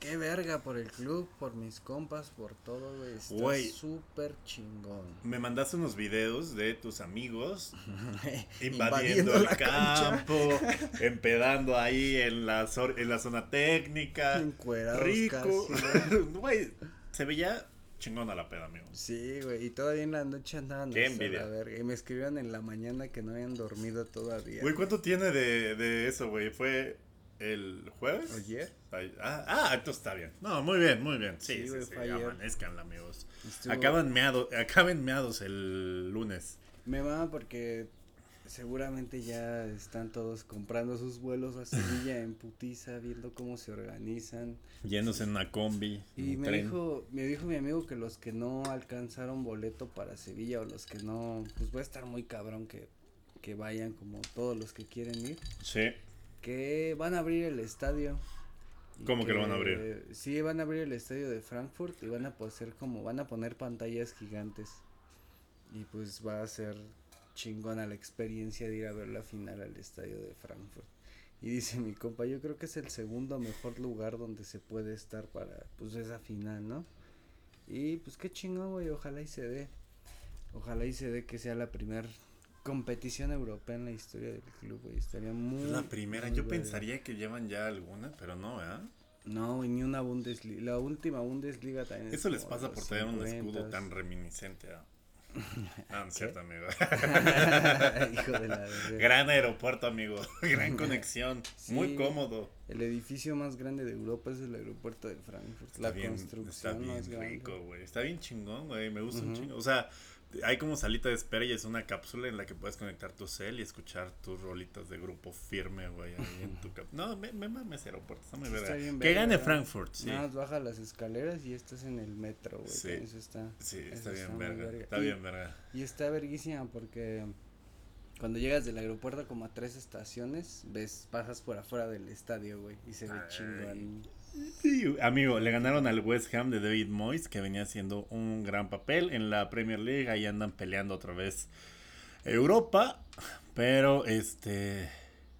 qué verga por el club, por mis compas, por todo, güey. Está súper chingón. Me mandaste unos videos de tus amigos invadiendo Invadiendo el cancha. campo, empedando ahí en la, zor- en la zona técnica. Encuerados Rico. Güey, se veía chingona la peda, amigo. Sí, güey, y todavía en la noche andaban Qué envidia. verga. Y me escribieron en la mañana que no habían dormido todavía. Güey, ¿cuánto tiene de, de eso, güey? ¿Fue el jueves? ¿Ayer? Ay, Ah, ah, entonces está bien. No, muy bien, muy bien. Sí, Sí, sí, güey, amanezcan, amigos. Estuvo- Acaban meado, acaben meados el lunes. Me mama porque seguramente ya están todos comprando sus vuelos a Sevilla en putiza, viendo cómo se organizan. Yéndose en una combi. Y un me tren. dijo, me dijo mi amigo que los que no alcanzaron boleto para Sevilla o los que no, pues va a estar muy cabrón que, que vayan como todos los que quieren ir, Sí. que van a abrir el estadio. ¿Cómo que lo van a abrir? Sí, van a abrir el estadio de Frankfurt y van a poner como, van a poner pantallas gigantes. Y pues va a ser chingona la experiencia de ir a ver la final al estadio de Frankfurt. Y dice mi compa, yo creo que es el segundo mejor lugar donde se puede estar para pues esa final, ¿no? Y pues qué chingón, güey, ojalá y se dé. Ojalá y se dé que sea la primera competición europea en la historia del club, güey. Estaría muy Es la primera. muy Yo pensaría que llevan ya alguna, pero no, ¿verdad? No, güey, ni una Bundesliga. La última Bundesliga también. es Eso les como pasa por tener un escudo 50s. tan reminiscente a... Ah, no cierto, amigo. Hijo de la. Gran aeropuerto, amigo. Gran conexión. Muy cómodo. El edificio más grande de Europa es el aeropuerto de Frankfurt. Está la bien, construcción está bien más grande. rico, güey. Está bien chingón, güey. Me gusta un chingo. O sea, hay como salita de espera y es una cápsula en la que puedes conectar tu cel y escuchar tus rolitas de grupo firme, güey. Ahí en tu. No, me, me mames aeropuerto. Está muy está verga. Que gane. Frankfurt, sí. Nada más baja las escaleras y estás en el metro, güey. Sí. Eso está. Sí, eso está bien muy verga. verga. Está Y- bien verga. Y está verguísima porque cuando llegas del aeropuerto como a tres estaciones, ves, pasas por afuera del estadio, güey, y se ve chingón. Sí, amigo, le ganaron al West Ham de David Moyes, que venía haciendo un gran papel en la Premier League. Ahí andan peleando otra vez Europa. Pero este.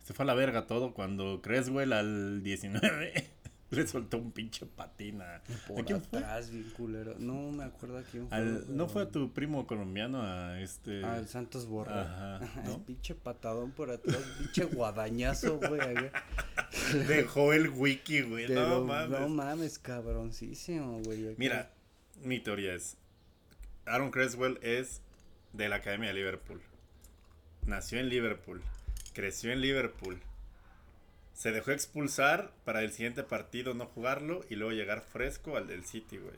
Se fue a la verga todo cuando Creswell al 19 le soltó un pinche patina. Por ¿A quién fue? atrás, bien culero. No me acuerdo a quién fue. Al- ¿No fue a tu primo colombiano? A este. Al Santos Borra. Ajá, El pinche patadón por atrás, pinche guadañazo, güey. Dejó el wiki, güey. Pero No mames. No mames, cabroncísimo, güey. Mira, mi teoría es, Aaron Creswell es de la Academia de Liverpool. Nació en Liverpool, creció en Liverpool. Se dejó expulsar para el siguiente partido no jugarlo y luego llegar fresco al del City, güey.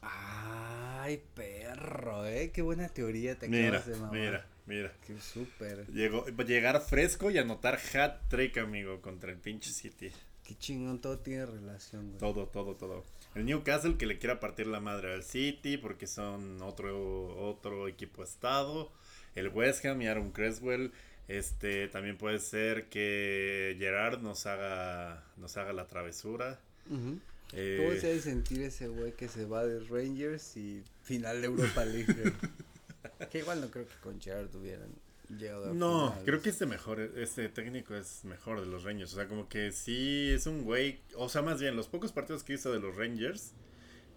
Ay, perro, eh. Qué buena teoría te Mira, acabas de mamar. mira, mira. Qué súper. Llegó, llegar fresco y anotar hat trick, amigo, contra el pinche City. Qué chingón, todo tiene relación, güey. Todo, todo, todo. El Newcastle que le quiera partir la madre al City porque son otro, otro equipo estado. El West Ham y Aaron Creswell Este, también puede ser que Gerard nos haga, nos haga la travesura. Eh, ¿Cómo se ha de sentir ese güey que se va de Rangers y final de Europa League? que igual no creo que con Gerard hubieran llegado a No, finales. creo que este mejor, este técnico es mejor de los Rangers. O sea, como que sí es un güey. O sea, más bien, los pocos partidos que hizo de los Rangers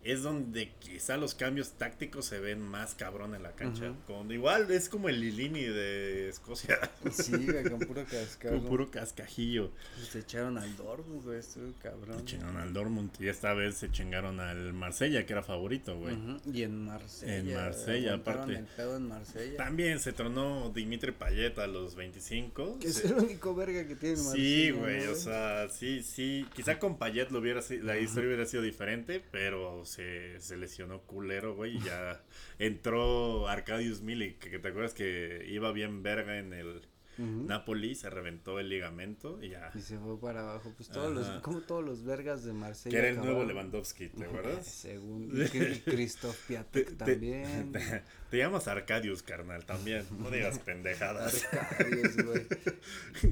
es donde quizá los cambios tácticos se ven más cabrón en la cancha. Con, igual es como el Lilini de Escocia. Sí, con puro cascado. con puro cascajillo. Se echaron al Dortmund, güey, estuvo cabrón. Se chingaron al Dortmund y esta vez se chingaron al Marsella, que era favorito, güey. Y en Marsella. En Marsella, aparte. el pedo en Marsella. También se tronó Dimitri Payet a los 25. Que es el único verga que tiene Marsella. Sí, ¿no, güey, o sea, sí, sí. Quizá con Payet lo hubiera, la historia hubiera sido diferente, pero se, se lesionó culero, güey, y ya entró Arcadius Milik, que, te acuerdas que iba bien verga en el. Napoli, se reventó el ligamento y ya. Y se fue para abajo. Pues todos los, como todos los vergas de Marsella. Que era el nuevo. Lewandowski, ¿te acuerdas? Según. Y Christoph Te, Piatek te- también. te- te llamas Arcadius, carnal, también. No digas pendejadas. Arcadius, güey.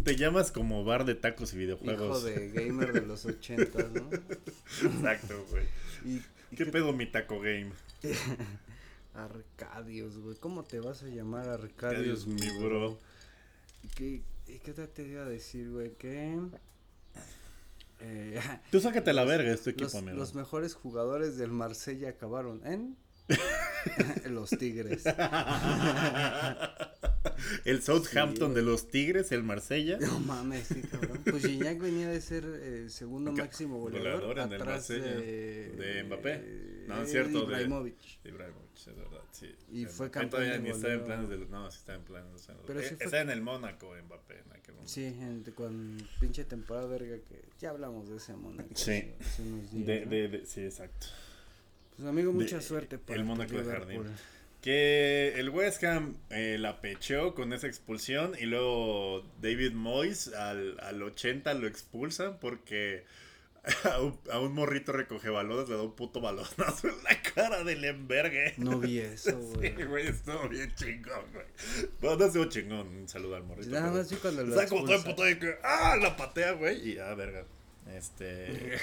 Te llamas como bar de tacos y Hijo videojuegos. de gamer de los ochentas, ¿no? Exacto, güey. Y ¿Qué pedo mi taco game? Arcadius, güey. ¿Cómo te vas a llamar Arcadius, mi bro. ¿Y qué, qué te iba a decir, güey? Que. Eh, Tú sácate la verga, es tu los, equipo, amigo. los mejores jugadores del Marsella acabaron en. los Tigres. el Southampton Sí, de los Tigres, el Marsella. No mames, sí, cabrón. Pues Gignac venía de ser eh, segundo máximo goleador, goleador en el atrás Marsella. de, De Mbappé. eh, No, es cierto, de- Ibrahimovic. Ibrahimovic, es verdad, sí. Y fue campeón todavía ni estaba en planes de... No, sí estaba en planes. o sea, Pero eh, sí fue- Estaba en el Mónaco, Mbappé, en aquel momento. Sí, gente, con pinche temporada verga que ya hablamos de ese Mónaco. Sí. hace- unos días, De, ¿no? de, de- sí, exacto. Pues amigo, mucha de- suerte para el Mónaco de. Jardín. Que el West Ham eh, la pecheó con esa expulsión y luego David Moyes al, al 80 lo expulsan porque a un, a un morrito recoge balones le da un puto balonazo en la cara del envergue. No vi eso, güey. Sí, güey, estuvo bien chingón, güey. Bueno, no estuvo chingón, un saludo al morrito. Nada más vi cuando lo Está como todo expulsan. emputado y que, ¡ah! La patea, güey. Y ya, verga. Este.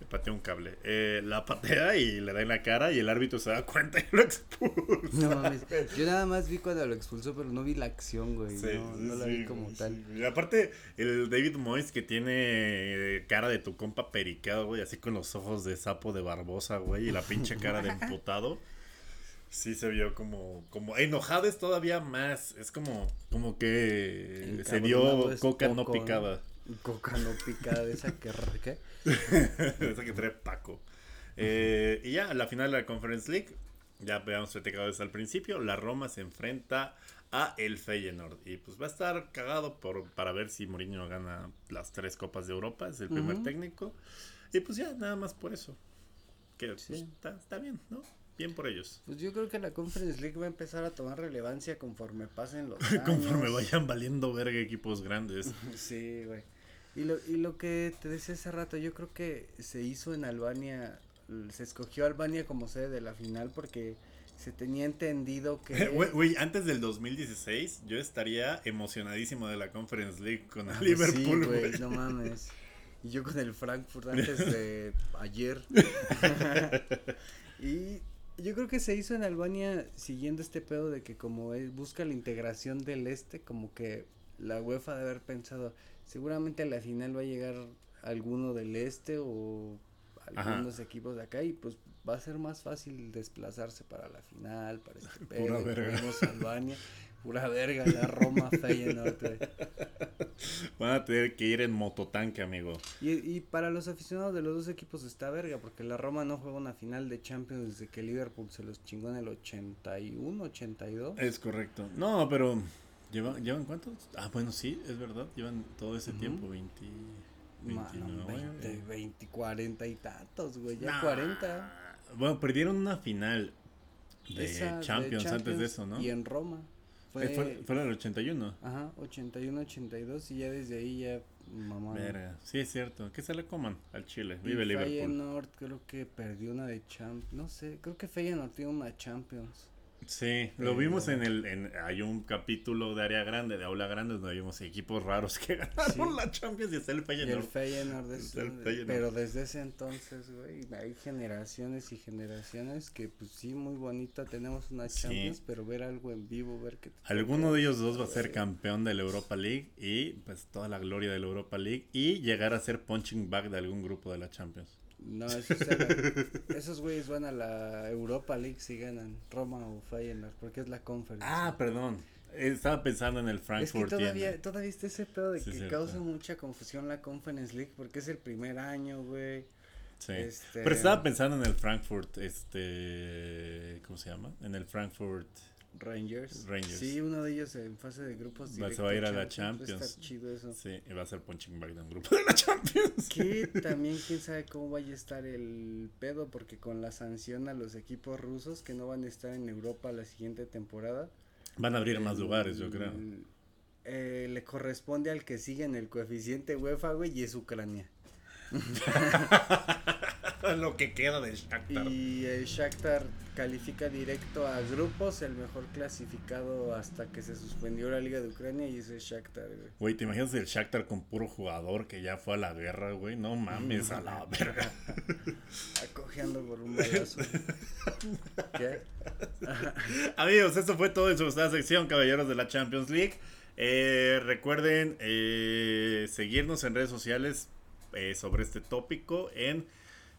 le patea un cable. Eh, la patea y le da en la cara y el árbitro se da cuenta y lo expulsa. No mames. Yo nada más vi cuando lo expulsó, pero no vi la acción, güey. Sí, no, sí, no la vi como tal. Y aparte, el David Moyes que tiene eh, cara de tu compa periqueado, güey, así con los ojos de sapo de Barbosa, güey, y la pinche cara de emputado. Sí se vio como, como enojado es todavía más, es como, como que se dio coca poco, ¿no? picada. Coca no picada de esa que ¿qué? Esa que trae Paco. Eh, y ya, la final de la Conference League, ya habíamos platicado desde el principio, la Roma se enfrenta a el Feyenoord. Y pues va a estar cagado por, para ver si Mourinho gana las tres Copas de Europa, es el primer técnico. Y pues ya, nada más por eso. Que pues, está, está bien, ¿no? Bien por ellos. Pues yo creo que la Conference League va a empezar a tomar relevancia conforme pasen los años. Conforme vayan valiendo verga equipos grandes. Sí, güey. Y lo, y lo que te decía hace rato, yo creo que se hizo en Albania, se escogió Albania como sede de la final porque se tenía entendido que... Güey, antes del 2016 yo estaría emocionadísimo de la Conference League con el Ah, Liverpool, sí, güey. no mames. Y yo con el Frankfurt antes de ayer. y yo creo que se hizo en Albania siguiendo este pedo de que como busca la integración del este, como que la UEFA debe haber pensado, seguramente a la final va a llegar alguno del este o Ajá. algunos equipos de acá y pues va a ser más fácil desplazarse para la final, para este Pura pedo, verga. Albania. Pura verga, la Roma Feyenoord. Van a tener que ir en mototanque, amigo. Y, y para los aficionados de los dos equipos está verga, porque la Roma no juega una final de Champions desde que Liverpool se los chingó en el 81, 82. Es correcto. No, pero ¿llevan, ¿llevan cuántos? Ah, bueno, sí, es verdad. Llevan todo ese Ujú. tiempo, 20, Mano, 29. 20, 20, 40 y tantos, güey, ya Nah. 40. Bueno, perdieron una final de, Esa de Champions, antes de Champions eso, ¿no? Y en Roma. Fue, Eh, Fue, fue el 81. Ajá, 81, 82 y ya desde ahí ya mamá. Verga. Sí, es cierto. Que se le coman al Chile. Y Vive Liverpool. Feyenoord creo que perdió una de Champions, no sé, creo que Feyenoord tiene una Champions. Sí, lo vimos en el. En, hay un capítulo de área grande, de aula grande, donde vimos equipos raros que ganaron Sí. la Champions y está el Y el Feyenoord. El Feyenoord. pero desde ese entonces, güey, hay generaciones y generaciones que pues sí, muy bonita, tenemos una Sí. Champions, pero ver algo en vivo, ver que Alguno de ellos dos va a ser campeón de la Europa League y pues toda la gloria de la Europa League y llegar a ser punching back de algún grupo de la Champions. No, esos, güeyes van a la Europa League si ganan Roma o Feyenoord, porque es la conferencia. Ah, perdón. Estaba pensando en el es que Frankfurt. y en- todavía, todavía está ese pedo de Sí, que causa mucha confusión la Conference League porque es el primer año, güey. Sí. Este- Pero estaba pensando en el Frankfurt, este, ¿cómo se llama? En el Frankfurt. Rangers. Rangers. Sí, uno de ellos en fase de grupos. Va- se va a ir a la Va a Champions. estar chido eso. Sí, y va a ser punching back de un grupo de la Champions. Que también quién sabe cómo vaya a estar el pedo porque con la sanción a los equipos rusos que no van a estar en Europa la siguiente temporada. Van a abrir más lugares, yo creo. eh, le corresponde al que sigue en el coeficiente UEFA, güey, y es Ucrania. Lo que queda del Shakhtar. Y el Shakhtar califica directo a grupos, el mejor clasificado hasta que se suspendió la Liga de Ucrania y es el Shakhtar, güey. Güey, ¿te imaginas el Shakhtar con puro jugador que ya fue a la guerra, güey? No mames, a la verga. Acogeando por un balazo. ¿Qué? Amigos, esto fue todo en su gustada sección, Caballeros de la Champions League. Eh, recuerden eh, seguirnos en redes sociales eh, sobre este tópico en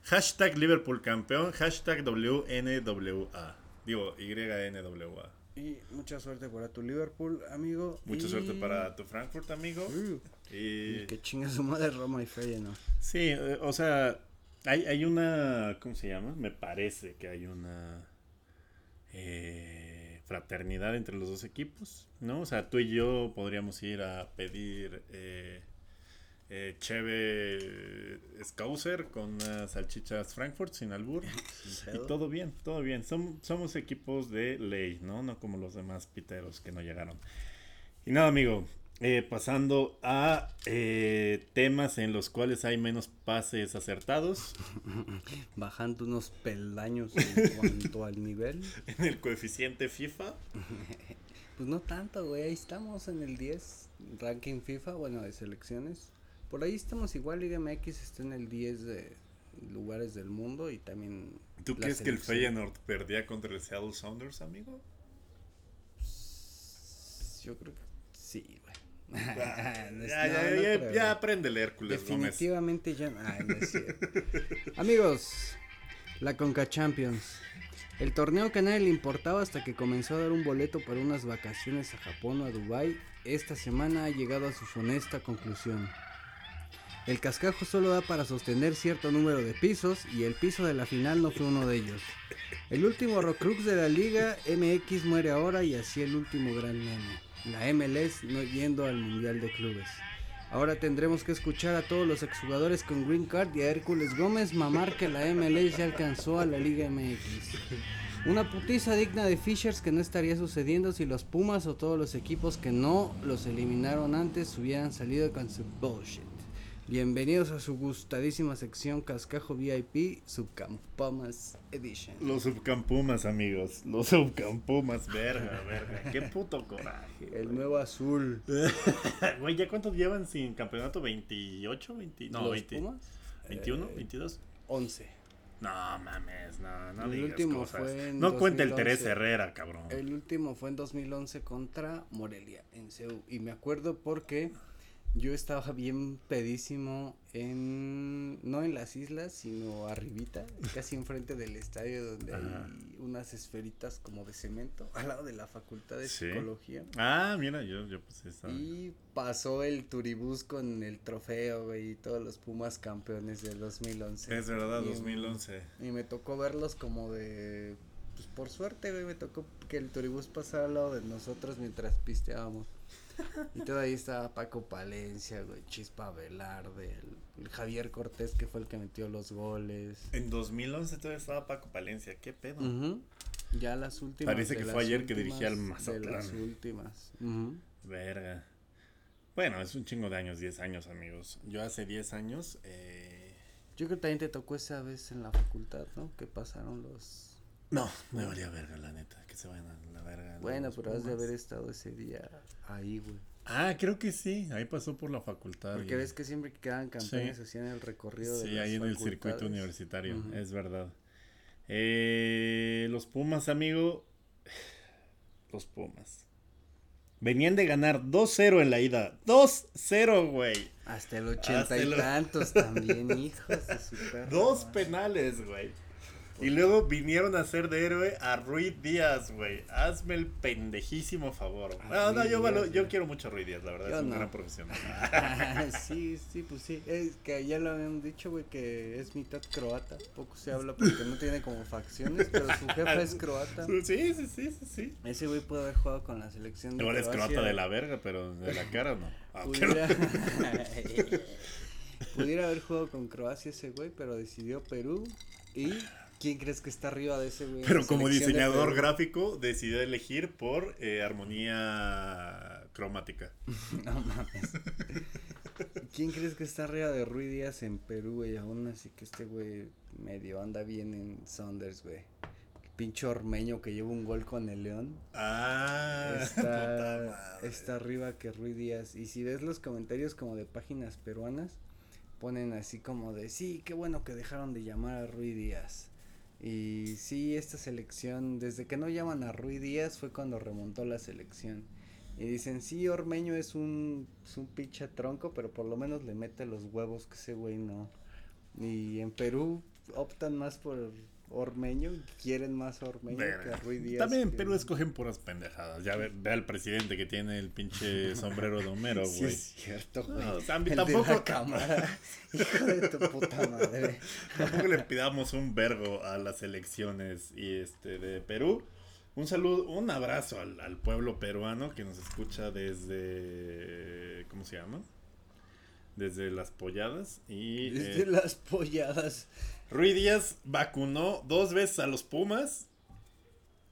hashtag Liverpool campeón, hashtag WNWA. Digo, YNWA. Y mucha suerte para tu Liverpool, amigo. Mucha y- suerte para tu Frankfurt, amigo. Uh, Y y que chinga su madre Roma y Feyenoord. sí, eh, o sea, hay, hay una, ¿cómo se llama? Me parece que hay una eh, fraternidad entre los dos equipos, ¿no? O sea, tú y yo podríamos ir a pedir eh, eh, cheve Scouser con unas salchichas Frankfurt sin albur. Y todo bien, todo bien. Som- somos equipos de ley, ¿no? No como los demás piteros que no llegaron. Y nada, amigo. eh, pasando a eh, temas en los cuales hay menos pases acertados. Bajando unos peldaños en cuanto al nivel. En el coeficiente FIFA. Pues no tanto, güey. Ahí estamos en el 10. Ranking FIFA, bueno, de selecciones. Por ahí estamos igual. Liga MX está en el 10 de lugares del mundo y también. ¿Tú crees que el. Feyenoord perdía contra el Seattle Sounders, amigo? Yo creo que sí, güey. No es- ya, no, ya, no ya, creo, ya güey. apréndele, Hércules Gómez. Definitivamente ya. Amigos, la Conca Champions. El torneo que a nadie le importaba hasta que comenzó a dar un boleto para unas vacaciones a Japón o a Dubai, esta semana ha llegado a su funesta conclusión. El cascajo solo da para sostener cierto número de pisos y el piso de la final no fue uno de ellos. El último Rocrux de la liga MX muere ahora y así el último gran meme. La MLS no yendo al Mundial de Clubes. Ahora tendremos que escuchar a todos los exjugadores con Green Card y a Hércules Gómez mamar que la MLS ya alcanzó a la Liga MX. Una putiza digna de Fishers que no estaría sucediendo si los Pumas o todos los equipos que no los eliminaron antes hubieran salido con su bullshit. Bienvenidos a su gustadísima sección Cascajo VIP Subcampumas Edition. Los subcampumas, amigos. Los subcampumas, verga, verga. Qué puto coraje. El nuevo azul. Güey, ¿ya cuántos llevan sin campeonato? ¿28? 20, no, ¿Los 20, Pumas? 21, Eh, 22. 11. No mames, no, no El digas último cosas. fue en no cuenta el 2011. Teresa Herrera, cabrón. El último fue en 2011 contra Morelia en CEU. Y me acuerdo porque yo estaba bien pedísimo en. No en las islas, sino arribita, casi enfrente del estadio donde Ajá. hay unas esferitas como de cemento, al lado de la facultad de Sí. psicología. Ah, mira, yo, yo pues esta. Y pasó el turibús con el trofeo, güey, y todos los Pumas campeones del 2011. Es verdad, Y, 2011. Y me tocó verlos como de. Pues por suerte, güey, me tocó que el turibús pasara al lado de nosotros mientras pisteábamos. Y todavía estaba Paco Palencia, güey, Chispa Velarde, el, el Javier Cortés, que fue el que metió los goles. En 2011 todavía estaba Paco Palencia. ¿Qué pedo? Ya las últimas. Parece que fue ayer que dirigía al últimas, De las Mazatlán. últimas. Verga. Bueno, es un chingo de años, 10 años, amigos. Yo hace 10 años. Eh... Yo creo que también te tocó esa vez en la facultad, ¿no? Que pasaron los. No, me valía verga, la neta, que se vayan a la verga. Bueno, pero has de Pumas. haber estado ese día ahí, güey. Ah, creo que sí, ahí pasó por la facultad. Porque y- ves que siempre que quedaban campeones Sí. hacían el recorrido de Sí, ahí en el circuito universitario, es verdad. Eh, los Pumas, amigo. Los Pumas. Venían de ganar 2-0 en la ida. 2-0, güey. Hasta el ochenta y tantos también, hijos de su perra Dos madre. penales, güey. Y luego vinieron a hacer de héroe a Rui Díaz, güey. Hazme el pendejísimo favor. A No, no, yo, Díaz, yo güey. quiero mucho a Rui Díaz, la verdad. Yo es un no. gran profesional. sí, sí, pues sí. Es que ya lo habían dicho, güey, que es mitad croata. Poco se habla porque no tiene como facciones, pero su jefa es croata. Sí, sí, sí, sí, sí. Ese güey puede haber jugado con la selección de Igual es croata de la verga, pero de la cara no. Aunque Pudiera... Pudiera haber jugado con Croacia ese güey, pero decidió Perú. ¿Y quién crees que está arriba de ese güey? Pero como de diseñador gráfico decidió elegir por eh, armonía cromática. No mames. ¿Quién crees que está arriba de Rui Díaz en Perú, güey? Aún así que este güey medio anda bien en Saunders, güey. Pinche ormeño que lleva un gol con el León. Ah, Está, está arriba que Rui Díaz. Y si ves los comentarios como de páginas peruanas, ponen así como de, sí, qué bueno que dejaron de llamar a Rui Díaz. Y sí, esta selección, desde que no llaman a Rui Díaz fue cuando remontó la selección. Y dicen, sí, Ormeño es un, es un pinche tronco, pero por lo menos le mete los huevos que ese güey no. Y en Perú optan más por Ormeño, quieren más a Ormeño que a Rui Díaz. También en que- Perú escogen puras pendejadas. Ya ve, ve al presidente que tiene el pinche sombrero de Homero, Sí, güey. es cierto, güey. No, El también, de tampoco, la cámara. Hijo de tu puta madre. tampoco le pidamos un vergo a las elecciones y este de Perú. Un saludo, un abrazo al, al pueblo peruano que nos escucha desde. ¿Cómo se llama? Desde las polladas. Y Desde eh, las polladas. Rui Díaz vacunó dos veces a los Pumas.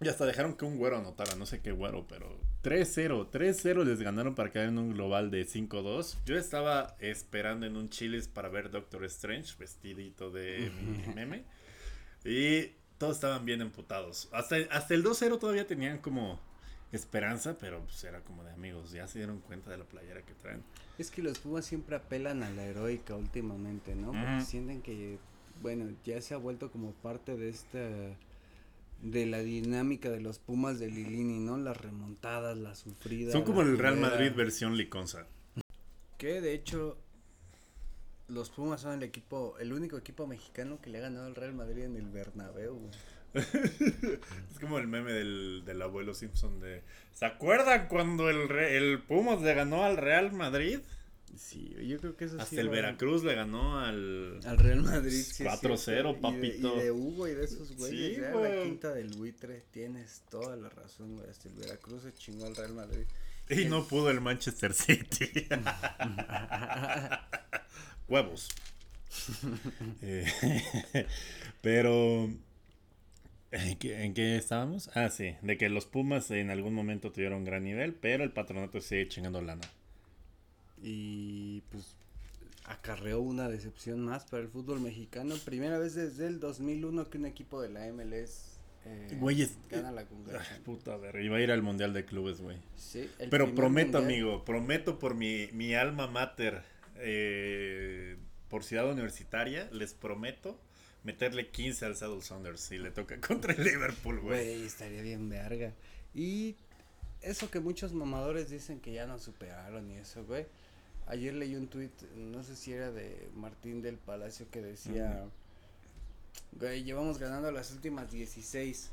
Y hasta dejaron que un güero anotara, no sé qué güero, pero 3-0, 3-0 les ganaron para quedar en un global de 5-2. Yo estaba esperando en un chiles para ver Doctor Strange, vestidito de mi meme. Y todos estaban bien emputados. Hasta, hasta el 2-0 todavía tenían como esperanza, pero pues era como de amigos. Ya se dieron cuenta de la playera que traen. Es que los Pumas siempre apelan a la heroica últimamente, ¿no? Porque sienten que, bueno, ya se ha vuelto como parte de esta. de la dinámica de los Pumas de Lilini, ¿no? Las remontadas, las sufridas. Son como el Real. Madrid versión liconza. Que de hecho. Los Pumas son el equipo, el único equipo mexicano que le ha ganado al Real Madrid en el Bernabéu. Es como el meme del, del abuelo Simpson de... ¿Se acuerdan cuando el, el Pumas le ganó al Real Madrid? Sí, yo creo que eso sí. Hasta el va- Veracruz le ganó al... Al Real Madrid. sí es 4-0, cierto. Y de- papito. Y de, Hugo y de esos güeyes. Sí, ya güey. la quinta del buitre. Tienes toda la razón, güey. Hasta el Veracruz se chingó al Real Madrid. Y no pudo el Manchester City. Huevos. Eh, pero... ¿en qué, en qué estábamos? Ah, sí. De que los Pumas en algún momento tuvieron gran nivel, pero el patronato sigue chingando lana. Y pues acarreó una decepción más para el fútbol mexicano. Primera vez desde el 2001 que un equipo de la MLS eh, Güeyes, gana la Ay, puta verga. Iba a ir al Mundial de Clubes, güey. Sí, el Pero prometo, mundial- amigo, prometo por mi, mi alma mater, eh, por Ciudad Universitaria, les prometo meterle 15 al Saddle Saunders si le toca contra el Liverpool, güey. Güey, estaría bien verga. Y eso que muchos mamadores dicen que ya no superaron y eso, güey. Ayer leí un tweet, no sé si era de Martín del Palacio, que decía, güey, llevamos ganando las últimas 16.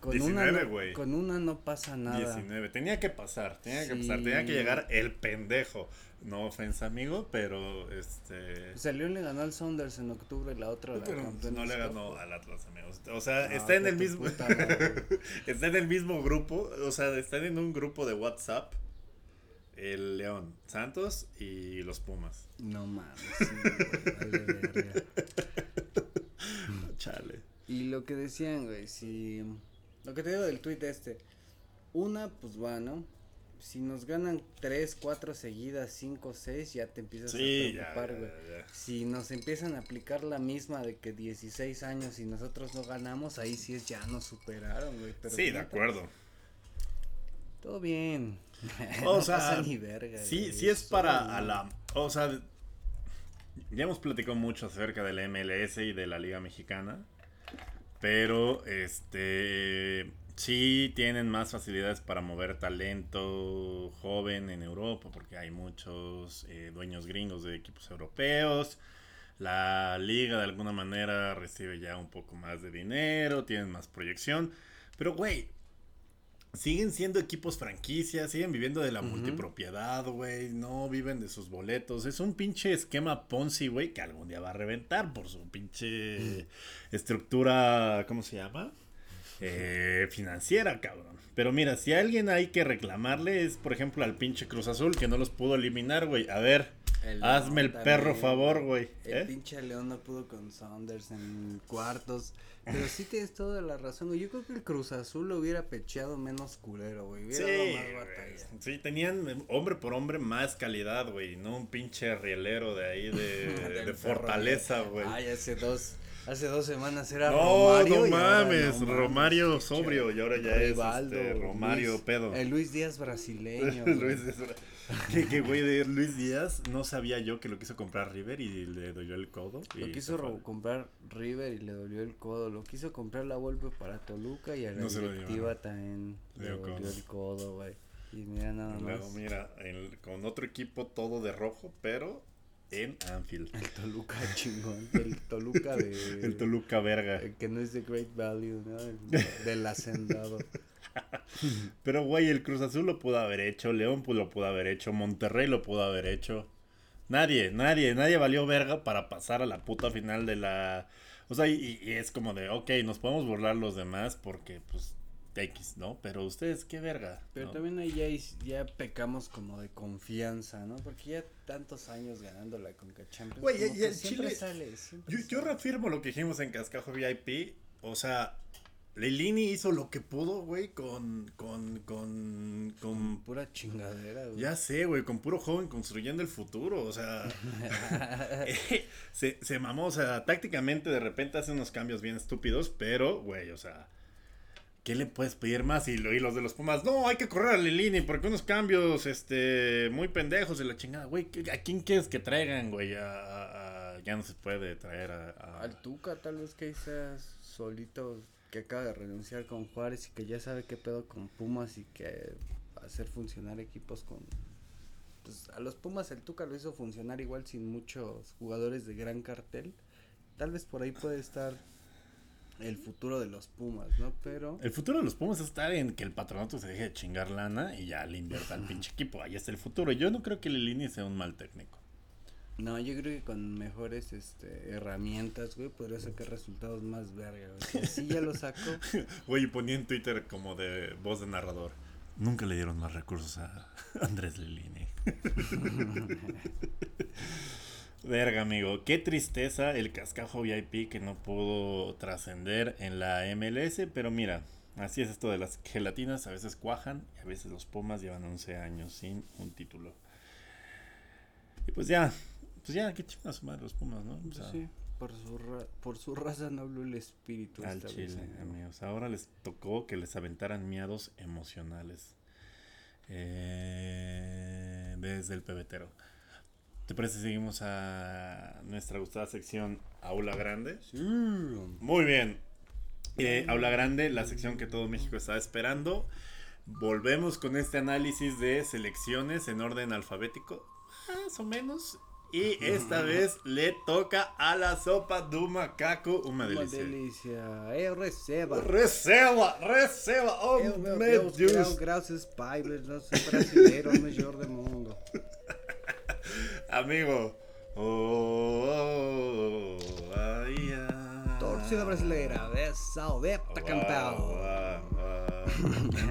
Con una 19, no- güey. Con una no pasa nada. 19. Tenía que pasar, tenía que pasar, tenía que llegar el pendejo. No ofensa, amigo, pero este. Pues el León le ganó al Saunders en octubre, la otra la no le ganó al Atlas, amigos. O sea, No, está en el mismo. puta está en el mismo grupo. O sea, están en un grupo de WhatsApp. El León, Santos y los Pumas. No mames. sí, vale. Chale. Y lo que decían, güey, si. Lo que te digo del tweet este. Una, pues va, ¿no? si nos ganan 3, 4 seguidas, 5, 6, ya te empiezas Sí, a preocupar, güey. Si nos empiezan a aplicar la misma de que 16 años y nosotros no ganamos, ahí sí es ya nos superaron, güey. Sí, de acuerdo. Todo bien. O No sea, pasa ni verga, sí, güey, sí es para a la, o sea, ya hemos platicado mucho acerca de la MLS y de la Liga Mexicana, pero este sí tienen más facilidades para mover talento joven en Europa porque hay muchos eh, dueños gringos de equipos europeos. La liga de alguna manera recibe ya un poco más de dinero, tienen más proyección, pero güey, siguen siendo equipos franquicias, siguen viviendo de la multipropiedad, güey, no viven de sus boletos. Es un pinche esquema Ponzi, güey, que algún día va a reventar por su pinche estructura, ¿cómo se llama? Eh, financiera, cabrón. Pero mira, si a alguien hay que reclamarle es, por ejemplo, al pinche Cruz Azul que no los pudo eliminar, güey. A ver, El hazme el perro también, favor, güey. El ¿eh? pinche León no pudo con Saunders en cuartos. Pero sí tienes toda la razón, güey. Yo creo que el Cruz Azul lo hubiera pecheado menos culero, güey. Sí, Hubiera dado más batalla. sí, tenían hombre por hombre más calidad, güey. No un pinche rielero de ahí de, fortaleza, güey. Ay, hace dos, hace dos semanas era No, Romario. no ahora mames, no Romario sobrio y ahora ya Rivaldo, es este, Romario Luis- pedo. El Luis Díaz brasileño. Luis Díaz. Que, que, güey, de Luis Díaz no sabía yo que lo quiso comprar River y le dolió el codo. Lo quiso comprar River y le dolió el codo. Lo quiso comprar la Volpe para Toluca y a la No directiva también Le dolió el codo, güey. Y mira nada luego, más. mira, el- con otro equipo todo de rojo, pero en Anfield. El Toluca chingón. El Toluca de. El Toluca verga. el que no es de Great Value, ¿no? El- del hacendado. Pero, güey, el Cruz Azul lo pudo haber hecho, León pues, lo pudo haber hecho, Monterrey lo pudo haber hecho. Nadie, nadie, nadie valió verga para pasar a la puta final de la... O sea, y, y es como de, ok, nos podemos burlar los demás porque, pues, X, ¿no? Pero ustedes, qué verga. Pero ¿no? también ahí ya, ya pecamos como de confianza, ¿no? Porque ya tantos años ganando la Conca Champions. Güey, el Chile- sale, Yo, yo reafirmo lo que dijimos en Cascajo VIP. O sea, Lilini hizo lo que pudo, güey, con, con, con, con... Pura chingadera, güey. Ya sé, güey, con puro joven construyendo el futuro. O sea, eh, se, se mamó. O sea, tácticamente de repente hace unos cambios bien estúpidos, pero, güey, o sea... ¿Qué le puedes pedir más? Y, lo- y los de los Pumas, no, hay que correr a Lilini porque unos cambios, este, muy pendejos de la chingada. Güey, ¿qué- ¿a quién quieres que traigan, güey? A- a- a- ya no se puede traer a... a- Al Tuca tal vez que ahí seas solito que acaba de renunciar con Juárez y que ya sabe qué pedo con Pumas y que hacer funcionar equipos con pues a los Pumas el Tuca lo hizo funcionar igual sin muchos jugadores de gran cartel. Tal vez por ahí puede estar el futuro de los Pumas, ¿no? Pero El futuro de los Pumas está en que el patronato se deje de chingar lana y ya le invierta al pinche equipo. Ahí está el futuro. Yo no creo que Lilini sea un mal técnico. No, yo creo que con mejores este herramientas, güey, podría sacar resultados más verga. Sí ya lo sacó. Güey, ponía en Twitter como de voz de narrador. Nunca le dieron más recursos a Andrés Lilini. Verga, amigo. Qué tristeza el cascajo VIP que no pudo trascender en la MLS. Pero mira, así es esto de las gelatinas. A veces cuajan y a veces los Pumas llevan 11 años sin un título. Y pues ya, pues ya, qué chingas su madre los Pumas, ¿no? O sea, sí, por su, ra- por su raza no habló el espíritu. Al esta vez, chile, amigo. amigos. Ahora les tocó que les aventaran miados emocionales. Eh, desde el pebetero. ¿Te parece si seguimos a nuestra gustada sección Aula Grande? Sí. Muy bien. Eh, Aula Grande, la sección que todo México estaba esperando. Volvemos con este análisis de selecciones en orden alfabético, más o menos. Y esta vez le toca a la sopa do macaco, uma Uma delícia. delícia. Eu receba. Receba, receba, oh Eu, meu meu Deus, Deus. Graças Pai, nós somos brasileiros, o melhor do mundo. Amigo. Oh, oh, oh, ai, ai. Torcida brasileira, é salve, tá uau.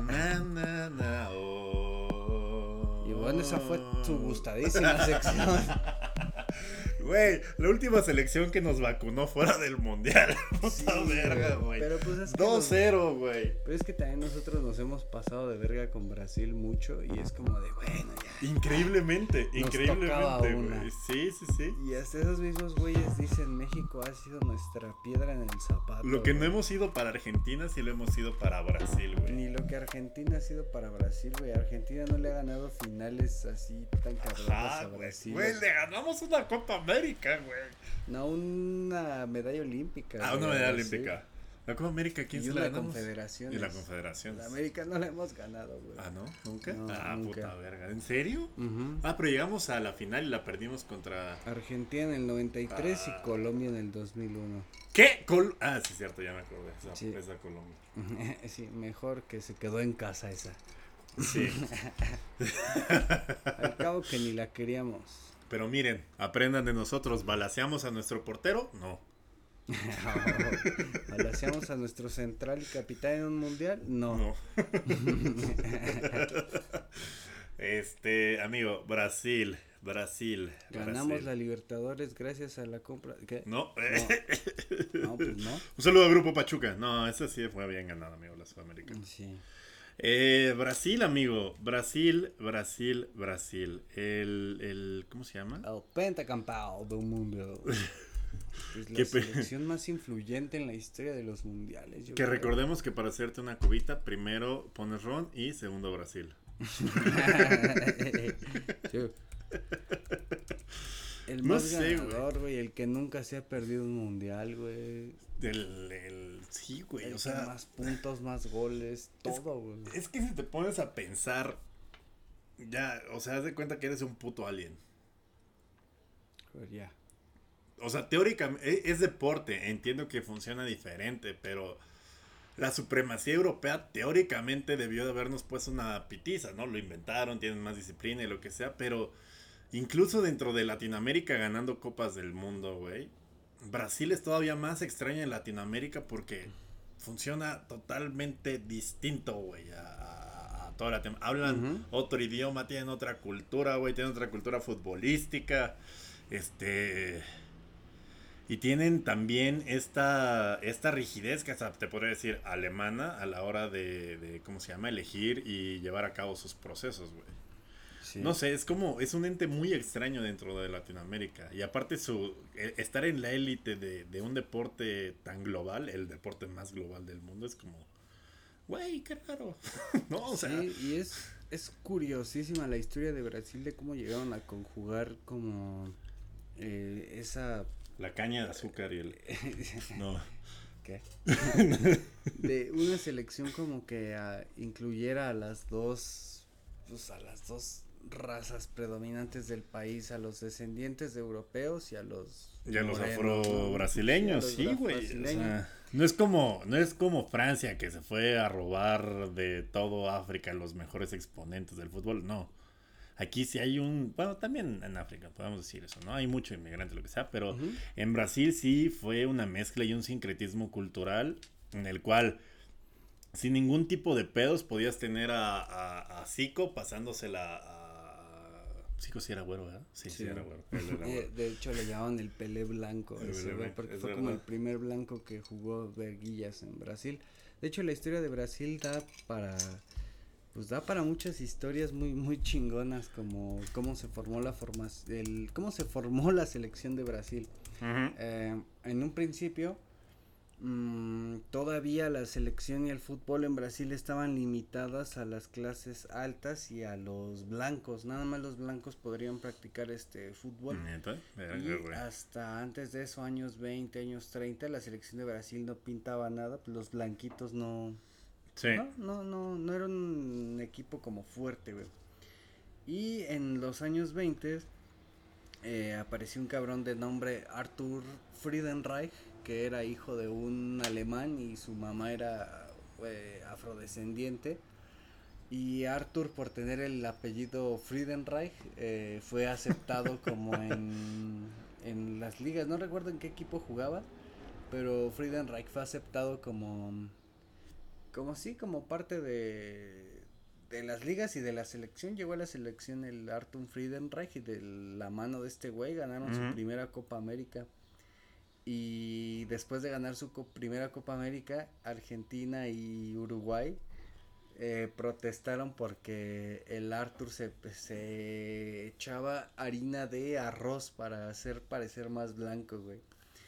Na, na, na, oh. Y bueno, esa fue su gustadísima sección. Güey, la última selección que nos vacunó fuera del mundial. Puta verga, güey. Pero pues es que nos- 2-0, güey. Pero es que también nosotros nos hemos pasado de verga con Brasil mucho y es como de, bueno, ya. Increíblemente, Nos increíblemente, güey. Sí, sí, sí. Y hasta esos mismos güeyes dicen, México ha sido nuestra piedra en el zapato. Lo que no güey". hemos ido para Argentina, sí lo hemos ido para Brasil, güey. Ni lo que Argentina ha sido para Brasil, güey. Argentina no le ha ganado finales así tan cabronas a. Brasil. Güey, le ganamos una Copa América, güey. No, una medalla olímpica. Ah, una medalla olímpica. La Copa América, ¿quién Y se la ganamos? confederaciones. Y la Confederación. La América no la hemos ganado, güey. Ah, ¿no? ¿Nunca? No, ah, nunca. puta verga. ¿En serio? Ah, pero llegamos a la final y la perdimos contra... Argentina en el 93 Ah. y Colombia en el 2001. ¿Qué? Col- ah, sí, cierto, ya me acordé. Esa, Sí. esa Colombia. sí, mejor que se quedó en casa esa. Sí. Al cabo que ni la queríamos. Pero miren, aprendan de nosotros. ¿Balaseamos a nuestro portero? No. ¿Balaseamos a nuestro central y capitán en un mundial? No. No. este, amigo, Brasil. Brasil. Ganamos Brasil. la Libertadores gracias a la compra. ¿Qué? No. No, pues no. Un saludo a Grupo Pachuca. No, esa sí fue bien ganada, amigo, la Sudamericana. Sí. Eh, Brasil, amigo. Brasil, Brasil, Brasil. El, el ¿cómo se llama? El pentacampao del mundo. Es la selección más influyente en la historia de los mundiales. yo Que creo. recordemos que para hacerte una cubita, primero pones ron y segundo Brasil. El No más sé, güey. ganador, güey. El que nunca se ha perdido un mundial, güey. El, el- sí, güey. El O sea, más puntos, más goles, todo, güey. es que si te pones a pensar, ya, o sea, haz de cuenta que eres un puto alien. Pero ya. O sea, teóricamente e- es deporte, entiendo que funciona diferente, pero la supremacía europea teóricamente debió de habernos puesto una pitiza, ¿no? Lo inventaron, tienen más disciplina y lo que sea, pero incluso dentro de Latinoamérica ganando copas del mundo, güey, Brasil es todavía más extraña en Latinoamérica porque funciona totalmente distinto, güey, a, toda la tem- Hablan otro idioma, tienen otra cultura, güey, tienen otra cultura futbolística, este... Y tienen también esta, esta rigidez que hasta te podría decir alemana a la hora de, de, ¿cómo se llama?, elegir y llevar a cabo sus procesos, güey. Sí. No sé, es como, es un ente muy extraño dentro de Latinoamérica. Y aparte su, e- estar en la élite de, de un deporte tan global, el deporte más global del mundo, es como, güey, qué raro. no, o sea, Sí, y es, es curiosísima la historia de Brasil de cómo llegaron a conjugar como eh, esa... la caña de azúcar y el... No. ¿Qué? de una selección como que ah, incluyera a las dos, pues a las dos razas predominantes del país, a los descendientes de europeos y a los Y a los afro-brasileños, Sí, güey. o afro-brasileños. sea, no es como, no es como Francia que se fue a robar de todo África los mejores exponentes del fútbol, no. Aquí sí hay un, bueno, también en África, podemos decir eso, ¿no? Hay mucho inmigrante, lo que sea, pero en Brasil sí fue una mezcla y un sincretismo cultural en el cual sin ningún tipo de pedos podías tener a, a, a Zico pasándosela a... Sí era güero, ¿verdad? Sí, sí, Sí. era güero. él era güero. de hecho le llamaban el Pelé Blanco, El ese Pelé güey, Blanco, porque fue como el primer blanco que jugó verguillas en Brasil. De hecho la historia de Brasil da para pues da para muchas historias muy muy chingonas como cómo se formó la formas el cómo se formó la selección de Brasil. Eh, en un principio, mm, todavía la selección y el fútbol en Brasil estaban limitadas a las clases altas y a los blancos. Nada más los blancos podrían practicar este fútbol. Hasta antes de eso, años 20, años 30, la selección de Brasil no pintaba nada, pues los blanquitos no, Sí. no, no, no, no era un equipo como fuerte, güey. Y en los años 20 eh, apareció un cabrón de nombre Arthur Friedenreich, que era hijo de un alemán y su mamá era eh, afrodescendiente. Y Arthur, por tener el apellido Friedenreich, eh, fue aceptado como en, en las ligas. No recuerdo en qué equipo jugaba, pero Friedenreich fue aceptado como como sí, como parte de, de las ligas y de la selección. Llegó a la selección el Artur Friedenreich y de la mano de este güey ganaron su primera Copa América. Y después de ganar su co- primera Copa América, Argentina y Uruguay eh, protestaron porque el Arthur se, se echaba harina de arroz para hacer parecer más blanco, güey.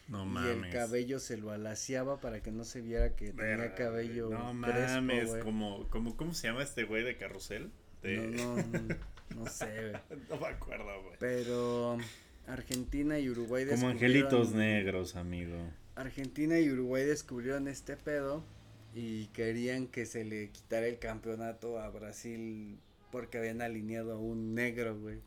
No y mames. el cabello se lo alaciaba para que no se viera que tenía Verga, cabello. No crespo, mames, güey. como, como, ¿cómo se llama este güey de carrusel? De- No, no, no, no sé, güey. No me acuerdo, güey. Pero Argentina y Uruguay Como descubrieron- angelitos negros, amigo. Argentina y Uruguay descubrieron este pedo y querían que se le quitara el campeonato a Brasil porque habían alineado a un negro, güey.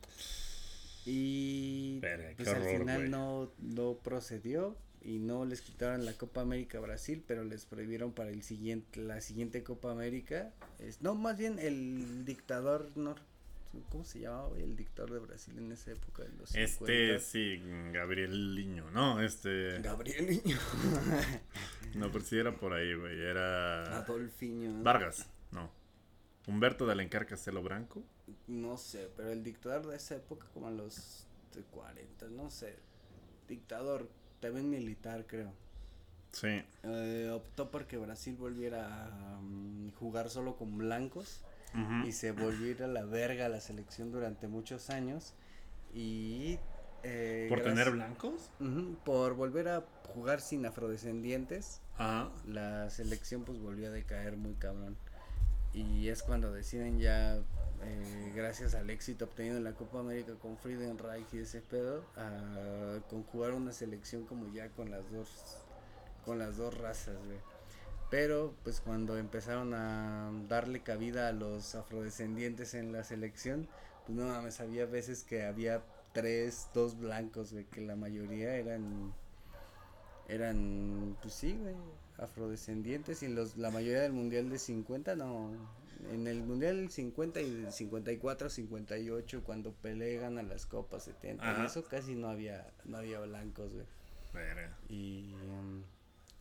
Y Verga, pues al final no, no procedió y no les quitaron la Copa América a Brasil, pero les prohibieron para el siguiente, la siguiente Copa América. Es, no, más bien el dictador, no, ¿cómo se llamaba? El dictador de Brasil en esa época de los Este, 50. sí, Gabriel Liño. No, este. Gabriel Niño. No, pero sí era por ahí, güey. Era. Adolfiño. Vargas, no. Humberto de Alencar Castelo Branco. No sé, pero el dictador de esa época, como a los de 40, no sé. Dictador, también militar, creo. Sí. Eh, optó porque Brasil volviera a mm, jugar solo con blancos Y se volvió a ir a la verga la selección durante muchos años. Y. eh, ¿Por gracias- tener blancos? Por volver a jugar sin afrodescendientes. La selección pues volvió a decaer muy cabrón. Y es cuando deciden ya, eh, gracias al éxito obtenido en la Copa América con Friedenreich y ese pedo, a conjugar una selección como ya con las dos, con las dos razas, güey. Pero pues cuando empezaron a darle cabida a los afrodescendientes en la selección, pues no mames, había veces que había tres, dos blancos, güey, que la mayoría eran eran, pues sí, güey, afrodescendientes y los, la mayoría del mundial de 50 no. En el mundial del 50 y del 54, 58, cuando Pelé gana las copas 70, y Ajá. eso casi no había, no había blancos, güey. Verga. Y um,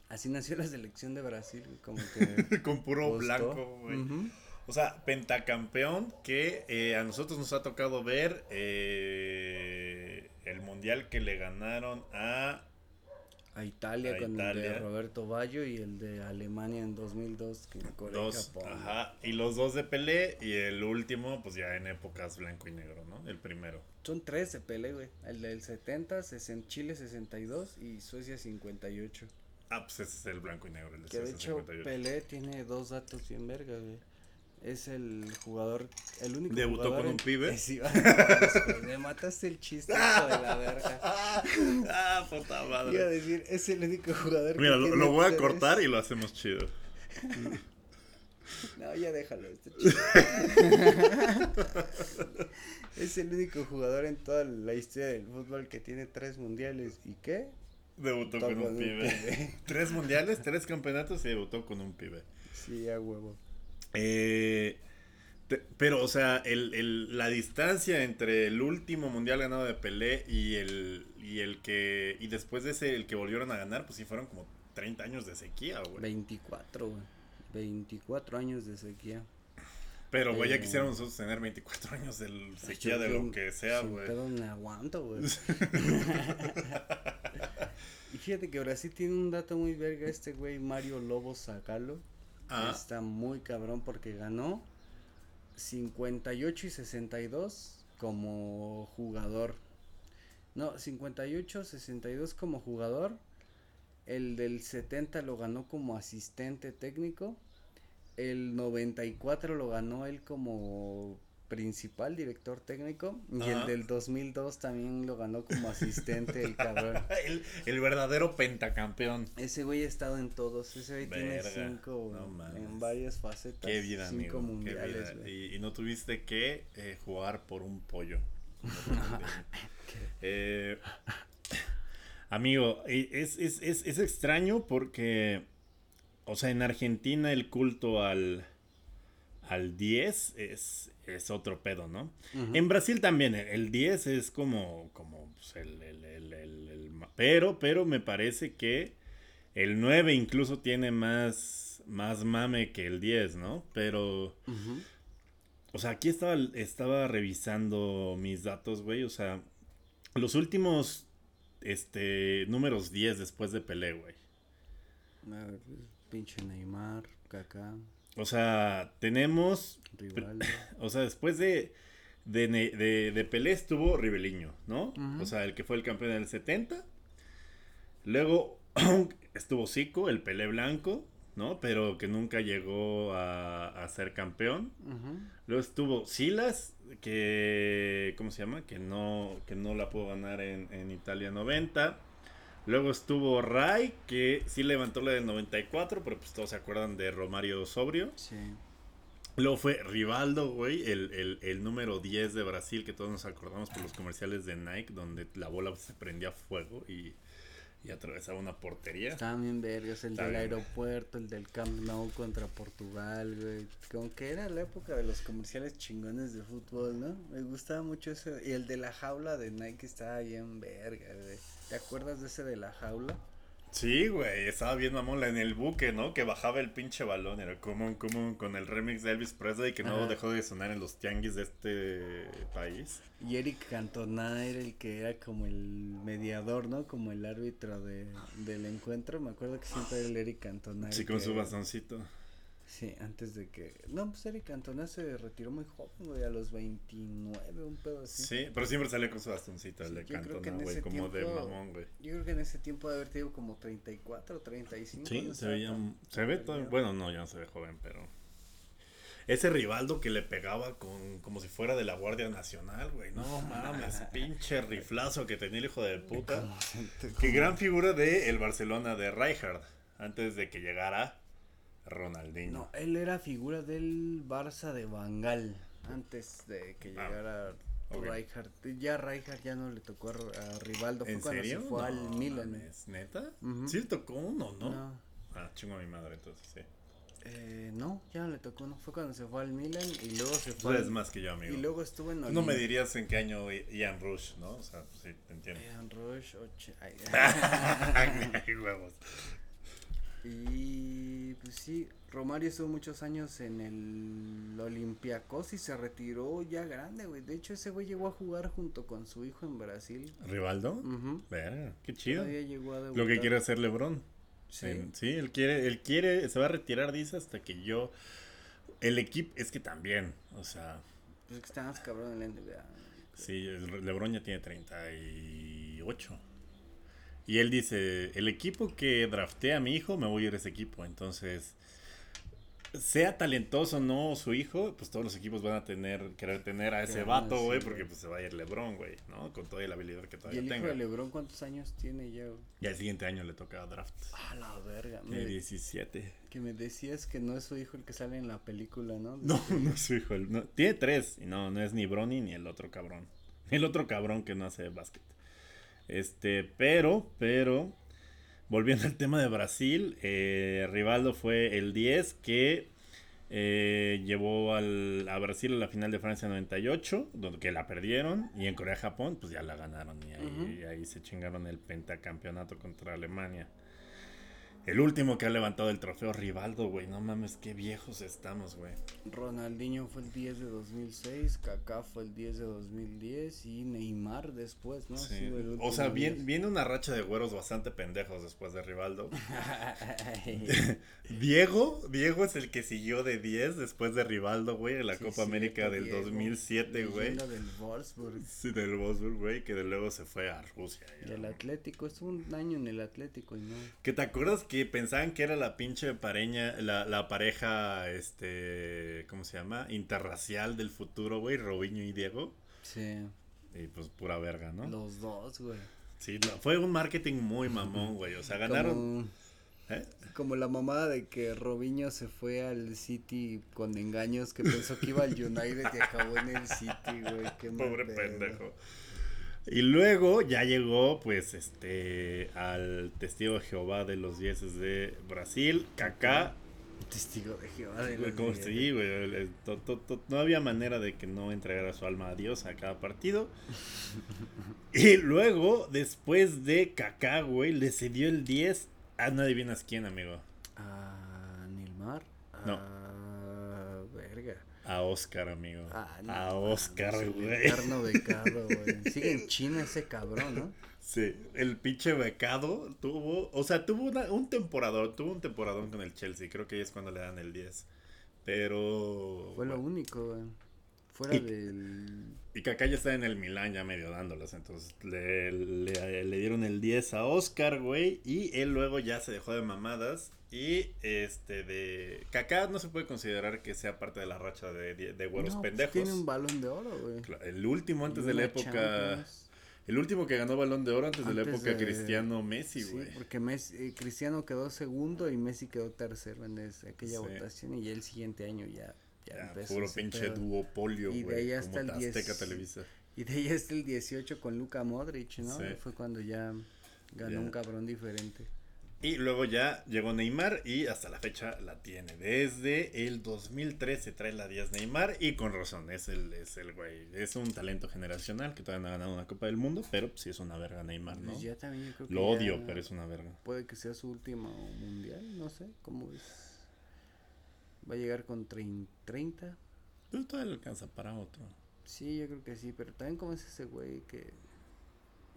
así nació la selección de Brasil, como que. Con puro costó. blanco, güey. O sea, pentacampeón que eh, a nosotros nos ha tocado ver eh, el mundial que le ganaron a A Italia A con el de. Roberto Ballo y el de Alemania en 2002, que Corea dos, Japón. ajá, y los dos de Pelé y el último, pues ya en épocas blanco y negro, ¿no? El primero. Son tres de Pelé, güey. El del 70, sesen- Chile 62 y Suecia 58. Ah, pues ese es el blanco y negro, el de Que de hecho 58. Pelé tiene dos datos bien verga, güey. Es el jugador, el único ¿Debutó jugador con un pibe? Me mataste el chiste, hijo de la verga. ah, puta Iba a madre. decir, es el único jugador que Mira, lo, tiene lo voy a cortar y lo hacemos chido. No, ya déjalo. chido. es el único jugador en toda la historia del fútbol que tiene tres mundiales. ¿Y qué? Debutó con un con un pibe. pibe. tres mundiales, tres campeonatos y debutó con un pibe. Sí, a huevo. Eh, te- pero, o sea, el, el- la distancia entre el último mundial ganado de Pelé y el, y el que. Y después de ese, el que volvieron a ganar, pues sí fueron como 30 años de sequía, güey. 24, güey. 24 años de sequía. Pero, güey, ya Eh, quisiéramos nosotros tener 24 años de sequía Yo de lo que sea, güey. pedo me aguanto, güey. y fíjate que Brasil tiene un dato muy verga, este güey Mario Lobo Zagalo. Ah, Está muy cabrón porque ganó 58 y 62 como jugador. No, 58, 62 como jugador. El del 70 lo ganó como asistente técnico. El 94 lo ganó él como principal director técnico. Y el del 2002 también lo ganó como asistente el cabrón. el, el verdadero pentacampeón. Ese güey ha estado en todos. Ese güey Verga, tiene cinco no en varias facetas. Qué vida, cinco amigo. Qué mundiales, vida. güey. Y, y no tuviste que eh, jugar por un pollo. Eh, amigo, es, es, es, es extraño porque, o sea, en Argentina el culto al, al 10 es, es otro pedo, ¿no? En Brasil también, el- el 10 es como, como pues, el, el- el- pero, pero me parece que el 9 incluso tiene más, más mame que el 10, ¿no? Pero... O sea, aquí estaba, estaba revisando mis datos, güey. O sea, los últimos este, números 10 después de Pelé, güey. Pinche Neymar, Kaká, O sea, tenemos. Rivaldo. O sea, después de. De, de, de Pelé estuvo Ribeliño, ¿no? O sea, el que fue el campeón del 70. Luego estuvo Zico, el Pelé blanco, ¿no? Pero que nunca llegó a, a ser campeón. Luego estuvo Silas, que. ¿Cómo se llama? Que no, que no la pudo ganar en, en Italia 90. Luego estuvo Ray, que sí levantó la del 94, pero pues todos se acuerdan de Romario Sobrio. Sí. Luego fue Rivaldo, güey, el, el, el número 10 de Brasil, que todos nos acordamos por los comerciales de Nike, donde la bola se prendía a fuego y, y atravesaba una portería. Estaban bien vergas, el Está del bien. aeropuerto, el del Camp Nou contra Portugal, güey. Como que era la época de los comerciales chingones de fútbol, ¿no? Me gustaba mucho ese. Y el de la jaula de Nike estaba bien verga, güey. ¿Te acuerdas de ese de la jaula? Sí, güey, estaba bien mamón en el buque, ¿no? Que bajaba el pinche balón, era común, común, con el remix de Elvis Presley que no Ajá. dejó de sonar en los tianguis de este país. Y Eric Cantona era el que era como el mediador, ¿no? Como el árbitro de, del encuentro. Me acuerdo que siempre era el Eric Cantona. Sí, con su bastoncito. Sí, antes de que... No, pues Eric Cantona se retiró muy joven, güey, a los 29, un pedo así. Sí, pero siempre sale con su bastoncito, el Sí, de creo que Cantona, güey, como de tiempo- mamón, güey. Yo creo que en ese tiempo de haber tenido como 34, 35. Sí, no se veía. Se ve todo. Bueno, no, ya no se ve joven, pero. Ese Rivaldo que le pegaba con como si fuera de la Guardia Nacional, güey. No mames, pinche riflazo que tenía el hijo de puta. Qué gran figura de el Barcelona de Rijkaard. Antes de que llegara Ronaldinho. No, él era figura del Barça de Bangal. Antes de que Ah, llegara. Rijkaard. Ya Rijkaard ya no le tocó a, Rivaldo. Fue ¿En cuando serio? se fue al No Milan. mames, ¿Neta? Sí le tocó uno, ¿no? No. Ah, chingo a mi madre, entonces sí. Eh, no, ya no le tocó uno. Fue cuando se fue al Milan y luego se Tú fue. eres al- más que yo, amigo. y luego estuvo en Tú no me dirías en qué año Ian Rush, ¿no? O sea, pues sí, te entiendo. Ian Rush, ocho- ay, Ay, huevos. Y pues sí, Romario estuvo muchos años en el Olympiacos y se retiró ya grande, güey. De hecho, ese güey llegó a jugar junto con su hijo en Brasil. ¿Rivaldo? Ujú. Verga, qué chido. Todavía llegó a Lo que quiere hacer LeBron. Sí. En- sí, él quiere, él quiere, se va a retirar, dice, hasta que yo. El equipo, es que también, o sea, Pues es que está más cabrón en la NBA. sí, LeBron ya tiene 38. Y él dice, el equipo que drafté a mi hijo, me voy a ir a ese equipo. Entonces, sea talentoso o no su hijo, pues todos los equipos van a tener, querer tener a ese vato, güey, porque pues se va a ir LeBron, güey, ¿no? Con toda la habilidad que ¿Y todavía el hijo tenga. de Lebron cuántos años tiene ya? güey? Y al siguiente año le toca draft. Ah, la verga. Me- 17. que me decías que no es su hijo el que sale en la película, ¿no? No, no es su hijo. no, tiene tres. Y no, no es ni Bronny ni el otro cabrón. El otro cabrón que no hace básquet. Este, pero, pero, volviendo al tema de Brasil, eh, Rivaldo fue el 10 que eh, llevó al, a Brasil a la final de Francia 98, donde que la perdieron, y en Corea-Japón, pues ya la ganaron, y ahí, ahí se chingaron el pentacampeonato contra Alemania. El último que ha levantado el trofeo Rivaldo, güey. No mames, qué viejos estamos, güey. Ronaldinho fue el 10 de 2006, Kaká fue el 10 de 2010 y Neymar después, ¿no? Sí. O sea, último bien, 10. viene una racha de güeros bastante pendejos después de Rivaldo. Diego, Diego es el que siguió de 10 después de Rivaldo, güey, en la sí, Copa América del Diego, 2007, güey. del Wolfsburg Sí, del Wolfsburg, güey, que de luego se fue a Rusia. y el. Atlético, estuvo un año en el Atlético y no. Que te acuerdas que pensaban que era la pinche pareña, la, la pareja, este, ¿cómo se llama? Interracial del futuro, güey, Robinho y Diego. Sí, Y pues pura verga, ¿no? los dos, güey. Sí, no, fue un marketing muy mamón, güey. O sea, ganaron. Como, ¿eh? como la mamada de que Robinho se fue al City con engaños que pensó que iba al United y acabó en el City, güey. Qué Pobre pedo. Y luego ya llegó, pues, este, al testigo de Jehová de los dieces de Brasil, Kaká. Testigo de Jehová de los como diez. sí, güey, el- el- to- to- to- no había manera de que no entregara su alma a Dios a cada partido. y luego, después de Kaká, güey, le cedió el 10 a no adivinas quién, amigo. A Nilmar. No. A verga. A Oscar, amigo. Ah, no a Oscar, güey. Eterno becado, güey. Sigue en China ese cabrón, ¿no? Sí, el pinche becado tuvo, o sea, tuvo una- un temporador, tuvo un temporadón con el Chelsea, creo que ahí es cuando le dan el 10. Pero... Fue lo único, güey. Fuera Y- del. Y Kaká ya está en el Milán ya medio dándolas, entonces le, le- le dieron el 10 a Oscar, güey, y él luego ya se dejó de mamadas. Y este de Kaká no se puede considerar que sea parte de la racha de, de, de güeros No, pues pendejos. tiene un balón de oro, güey. El último antes de la época... Champions. El último que ganó balón de oro antes, de la época de- Cristiano Messi, Sí, güey. porque Messi, eh, Cristiano quedó segundo y Messi quedó tercero en ese- aquella Sí. votación y ya el siguiente año ya, ya, Ya, empezó puro pinche pedo. duopolio, Y de güey. ahí Como hasta el Azteca 10. Televisa. Y de ahí hasta el 18 con Luka Modric, ¿no? Sí. Fue cuando ya ganó Ya. un cabrón diferente. Y luego ya llegó Neymar y hasta la fecha la tiene. Desde el 2013 trae la 10 Neymar y con razón, es el, es el güey. Es un talento generacional que todavía no ha ganado una Copa del Mundo, pero sí es una verga Neymar, ¿no? Pues ya también yo creo que Lo odio, pero es una verga. Puede que sea su último mundial, no sé, ¿cómo es? Va a llegar con trein- 30. Pero todavía le alcanza para otro. Sí, yo creo que sí, pero también como es ese güey que...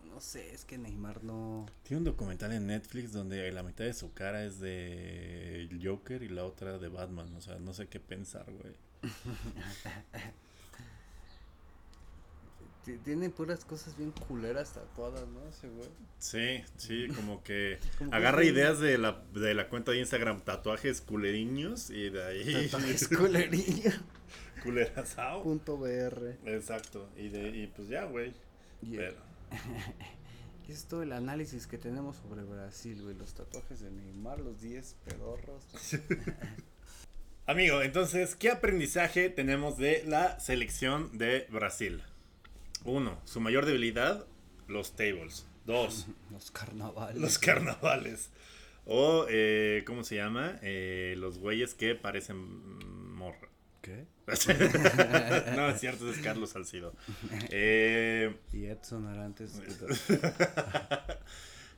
No sé, es que Neymar no... Tiene un documental en Netflix donde la mitad de su cara es de Joker y la otra de Batman. O sea, no sé qué pensar, güey. ti- Tiene puras cosas bien culeras tatuadas, ¿no? Ese güey. Sí, sí, como que Como agarra ideas de la, de la cuenta de Instagram, tatuajes culeriños y de ahí Tatuajes culeriño. culerazao. Punto BR. Exacto, y, de, y pues ya, güey. Y, Pero- es todo el análisis que tenemos sobre Brasil, güey. Los tatuajes de Neymar, los 10 pedorros. Amigo, entonces, ¿qué aprendizaje tenemos de la selección de Brasil? Uno, su mayor debilidad, los tables. Dos, Los carnavales. los carnavales. O, eh, ¿cómo se llama? Eh, los güeyes que parecen morra. ¿Qué? no, es cierto, es Carlos Salcido. Eh, Y Edson Arantes.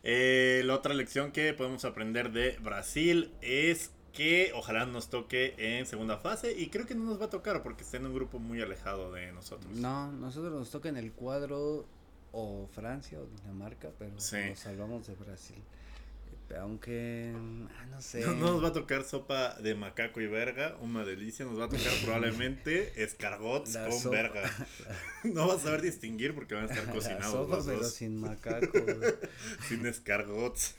eh, la otra lección que podemos aprender de Brasil es que ojalá nos toque en segunda fase y creo que no nos va a tocar porque está en un grupo muy alejado de nosotros. No, nosotros nos toca en el cuadro o Francia o Dinamarca, pero Sí. nos salvamos de Brasil. Eh, Aunque, ah, no sé. No nos va a tocar sopa de macaco y verga, una delicia. Nos va a tocar probablemente escargots La con sopa. verga. No vas a saber distinguir porque van a estar La cocinados sopa, los pero dos. sin macaco. Sin escargots.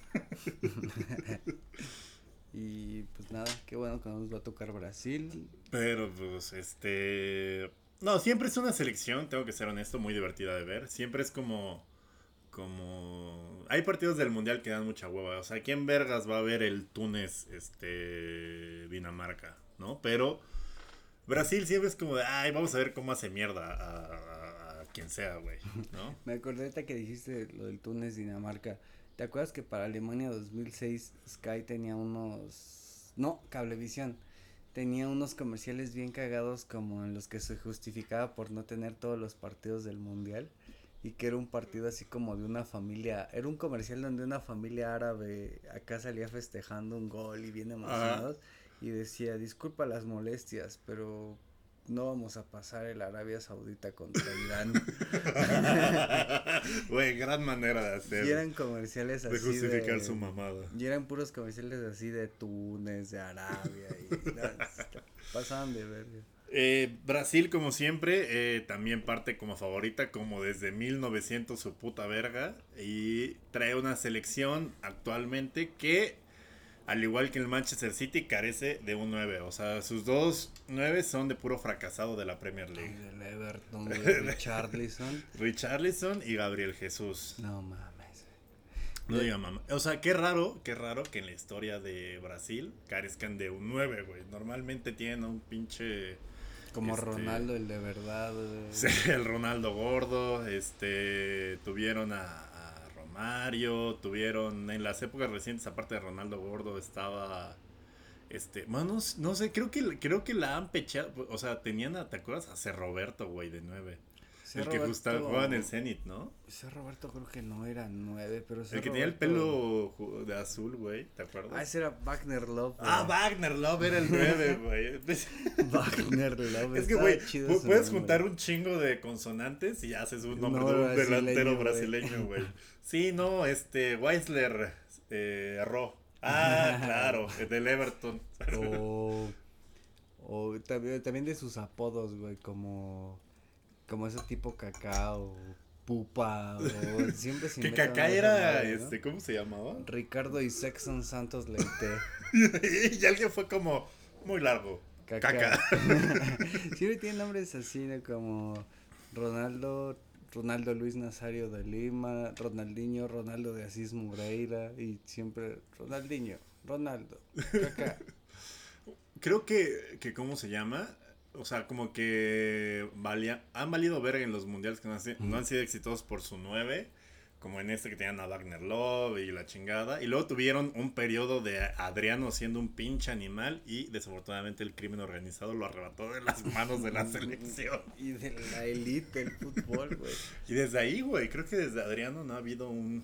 Y pues nada, qué bueno que no nos va a tocar Brasil. Pero pues este... No, siempre es una selección, tengo que ser honesto, muy divertida de ver. Siempre es como... Como... Hay partidos del Mundial que dan mucha hueva. O sea, ¿quién vergas va a ver el Túnez, este... Dinamarca? ¿No? Pero... Brasil siempre es como de, ay, vamos a ver cómo hace mierda a, a- a quien sea, güey, ¿no? Me acordé que dijiste lo del Túnez, Dinamarca. ¿Te acuerdas que para Alemania 2006 Sky tenía unos... No, Cablevisión. Tenía unos comerciales bien cagados como en los que se justificaba por no tener todos los partidos del Mundial. Y que era un partido así como de una familia. Era un comercial donde una familia árabe acá salía festejando un gol y bien emocionados. Y decía, disculpa las molestias, pero no vamos a pasar el Arabia Saudita contra Irán. Güey, gran manera de hacer. Y eran comerciales así de justificar de- su mamada. Y eran puros comerciales así de Túnez, de Arabia y no, pasaban de verga. Eh, Brasil, como siempre, eh, también parte como favorita, como desde 1900 su puta verga. Y trae una selección actualmente que, al igual que el Manchester City, carece de un 9. O sea, sus dos 9 son de puro fracasado de la Premier League. del Everton, Richarlison. Richarlison y Gabriel Jesús. No mames. No diga mamá. O sea, qué raro, qué raro que en la historia de Brasil carezcan de un 9, güey. Normalmente tienen un pinche... Como Este- Ronaldo, el de verdad. güey. El Ronaldo gordo, este, tuvieron a Romario, tuvieron en las épocas recientes, aparte de Ronaldo gordo, estaba, este, bueno, no, no sé, creo que, creo que la han pechado, o sea, tenían, ¿te acuerdas? A. Roberto, güey, de 9. Ese el que justo jugaba en el Zenit, ¿no? Ese Roberto creo que no era nueve, pero ese El que tenía el pelo de azul, güey, ¿te acuerdas? Ah, ese era Wagner Love. Ah. Wagner Love era el 9, güey. Wagner Love. Es que, güey, puedes juntar un chingo de consonantes y haces un nombre No, de un delantero brasileño, güey. Sí, no, este, Weisler eh, erró. Ah, claro, el del Everton. O, o también, también de sus apodos, güey, como, como ese tipo cacao, pupa, o siempre se Que esas era, este, ¿cómo se llamaba? Ricardo y Sexton Santos Leite. y alguien fue como muy largo. Caca. Siempre tienen nombres así, ¿no? Como Ronaldo, Ronaldo Luis Nazario de Lima, Ronaldinho, Ronaldo de Asís Moreira y siempre Ronaldinho, Ronaldo, Kaká. Creo que, que, ¿cómo se llama? O sea, como que valía, han valido ver en los mundiales que no han, sido- no han sido exitosos por su 9, como en este que tenían a Wagner Love y la chingada. Y luego tuvieron un periodo de Adriano siendo un pinche animal y desafortunadamente el crimen organizado lo arrebató de las manos de la selección. Y de la elite del fútbol, güey. Y desde ahí, güey, creo que desde Adriano no ha habido un...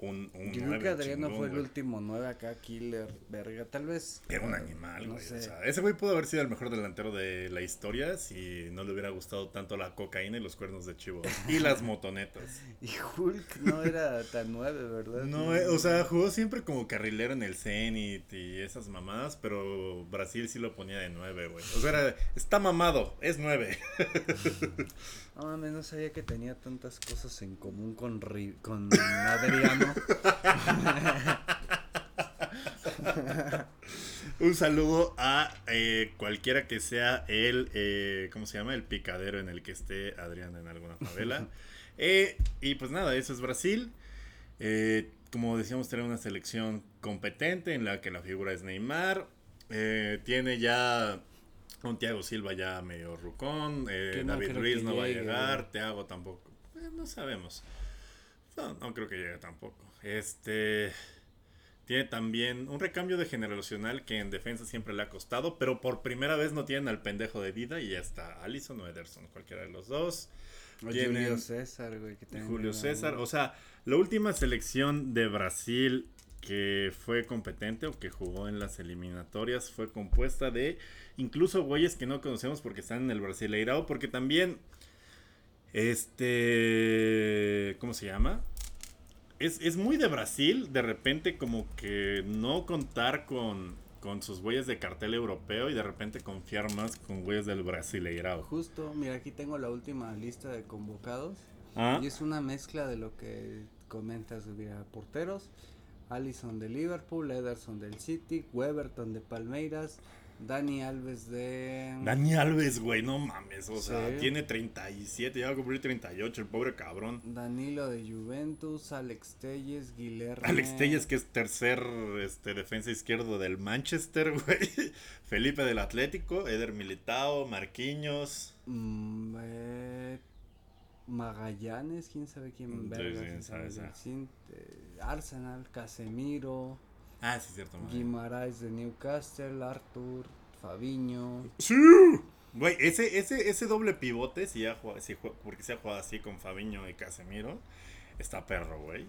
Un, un Yo creo que Adriano chingón, fue el último nueve acá, killer, verga. Tal vez. Era un animal, No güey. sé. O sea, ese güey pudo haber sido el mejor delantero de la historia si no le hubiera gustado tanto la cocaína y los cuernos de chivo. Y las motonetas. Y Hulk no era tan nueve, ¿verdad? No, eh, o sea, jugó siempre como carrilero en el Zenit y esas mamadas, pero Brasil sí lo ponía de nueve, güey. O sea, era, está mamado, es nueve. No mames, no sabía que tenía tantas cosas en común con, Ri- con Adriano. Un saludo a eh, cualquiera que sea el, eh, ¿cómo se llama? El picadero en el que esté Adrián en alguna favela. Eh, y pues nada, eso es Brasil. Como decíamos, tiene una selección competente en la que la figura es Neymar. Tiene ya un Thiago Silva ya medio rucón. eh, no David Ruiz no va a llegar. güey. Thiago tampoco. Eh, no sabemos. No, no creo que llegue tampoco. Este. Tiene también un recambio de generacional que en defensa siempre le ha costado, pero por primera vez no tienen al pendejo de Dida y ya está Allison o Ederson, cualquiera de los dos. O Tienen- Julio César, güey. Que Julio César, o sea, la última selección de Brasil que fue competente o que jugó en las eliminatorias fue compuesta de incluso güeyes que no conocemos porque están en el Brasileirao, porque también este ¿cómo se llama? Es, es muy de Brasil, de repente como que no contar con, con sus güeyes de cartel europeo y de repente confiar más con güeyes del Brasileirao. Justo, mira, aquí tengo la última lista de convocados. Ah, Y es una mezcla de lo que comentas, mira, porteros. Allison de Liverpool, Ederson del City, Weberton de Palmeiras, Dani Alves de... Dani Alves, güey, no mames. O sea, tiene 37, ya va a cumplir 38, el pobre cabrón. Danilo de Juventus, Alex Telles, Guilherme... Alex Telles, que es tercer este, defensa izquierdo del Manchester, güey. Felipe del Atlético, Eder Militao, Marquinhos. Mm, eh, Magallanes, quién sabe quién vergas sí, sabe, eh, Arsenal, Casemiro, Ah, sí, es cierto. Guimaraes de Newcastle, Arthur, Fabiño. ¡Sí! Güey, ese, ese, ese doble pivote, si ya juega, si juega- porque se ha jugado así con Fabiño y Casemiro, está perro, güey.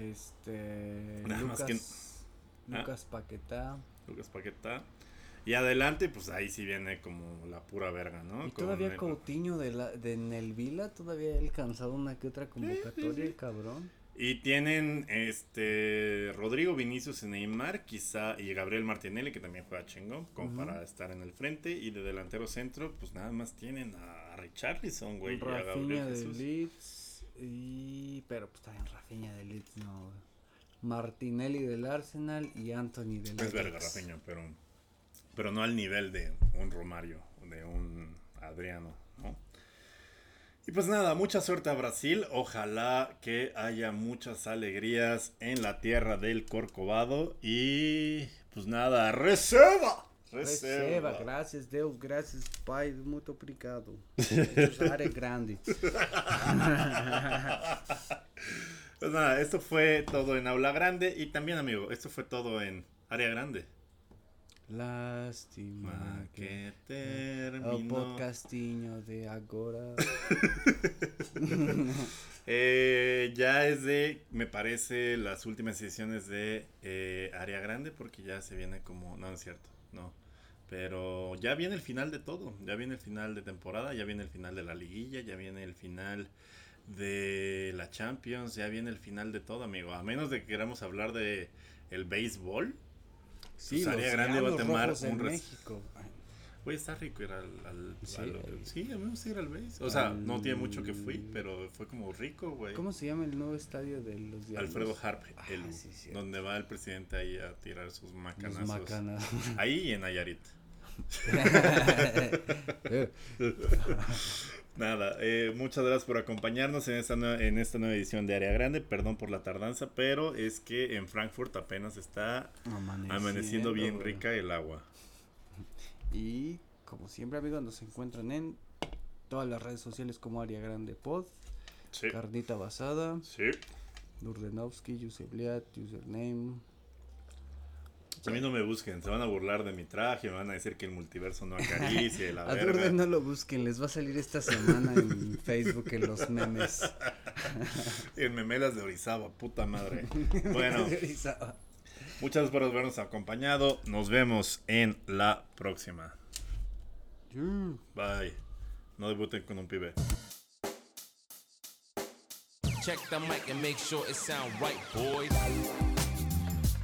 Este. Nada más Lucas, ¿Ah? Lucas Paquetá. Lucas Paqueta. Y adelante, pues ahí sí viene como la pura verga, ¿no? Y Con todavía el- Coutinho de, la, de Nelvila todavía ha alcanzado una que otra convocatoria, el cabrón. Y tienen este Rodrigo Vinicius y Neymar, quizá, y Gabriel Martinelli, que también juega chingón, como para estar en el frente. Y de delantero centro, pues nada más tienen a Richarlison, güey, y a Gabriel de Jesús. Leeds. Y. Pero pues también Rafinha de Leeds, no, güey. Martinelli del Arsenal y Anthony del Es verga. Rafinha, pero, pero no al nivel de un Romario, de un Adriano, ¿no? Y pues nada, mucha suerte a Brasil. Ojalá que haya muchas alegrías en la tierra del Corcovado. Y pues nada, reserva. Receba, gracias Deus, gracias Pai, muito obrigado. Área grande. Pues nada, esto fue todo en Aula Grande. Y también, amigo, esto fue todo en Área Grande. Lástima Ma que... terminó. podcastinho de agora. Eh, ya es de, me parece, las últimas ediciones de eh, Área Grande, porque ya se viene como, no, no es cierto, no. Pero ya viene el final de todo, ya viene el final de temporada, ya viene el final de la liguilla, ya viene el final de la Champions, ya viene el final de todo, amigo. A menos de que queramos hablar de el béisbol, Sí, Pues los grande va a tomar un México. Güey, está rico ir al... al, Sí, al- sí, a mí me gusta ir al base. O sea, al- no tiene mucho que fui, pero fue como rico, güey. ¿Cómo se llama el nuevo estadio de los Diablos? Alfredo Harp, Ah, el, sí, donde va el presidente ahí a tirar sus macanazos. macanas. Ahí y en Nayarit. Nada, eh, muchas gracias por acompañarnos en esta, en esta nueva edición de Área Grande. Perdón por la tardanza, pero es que en Frankfurt apenas está amaneciendo bien rica el agua. Y como siempre, amigos, nos encuentran en todas las redes sociales como Área Grande Pod, Sí. Carnita Basada, Sí. Durdenovsky, Yusebliat, Username. A mí no me busquen, se van a burlar de mi traje, me van a decir que el multiverso no acaricia y la A verga. Durden no lo busquen, les va a salir esta semana en Facebook en los memes. En memelas de Orizaba, puta madre. Bueno, muchas gracias por habernos acompañado. Nos vemos en la próxima. Bye. No debuten con un pibe. Check the mic and make sure it sound right, boys.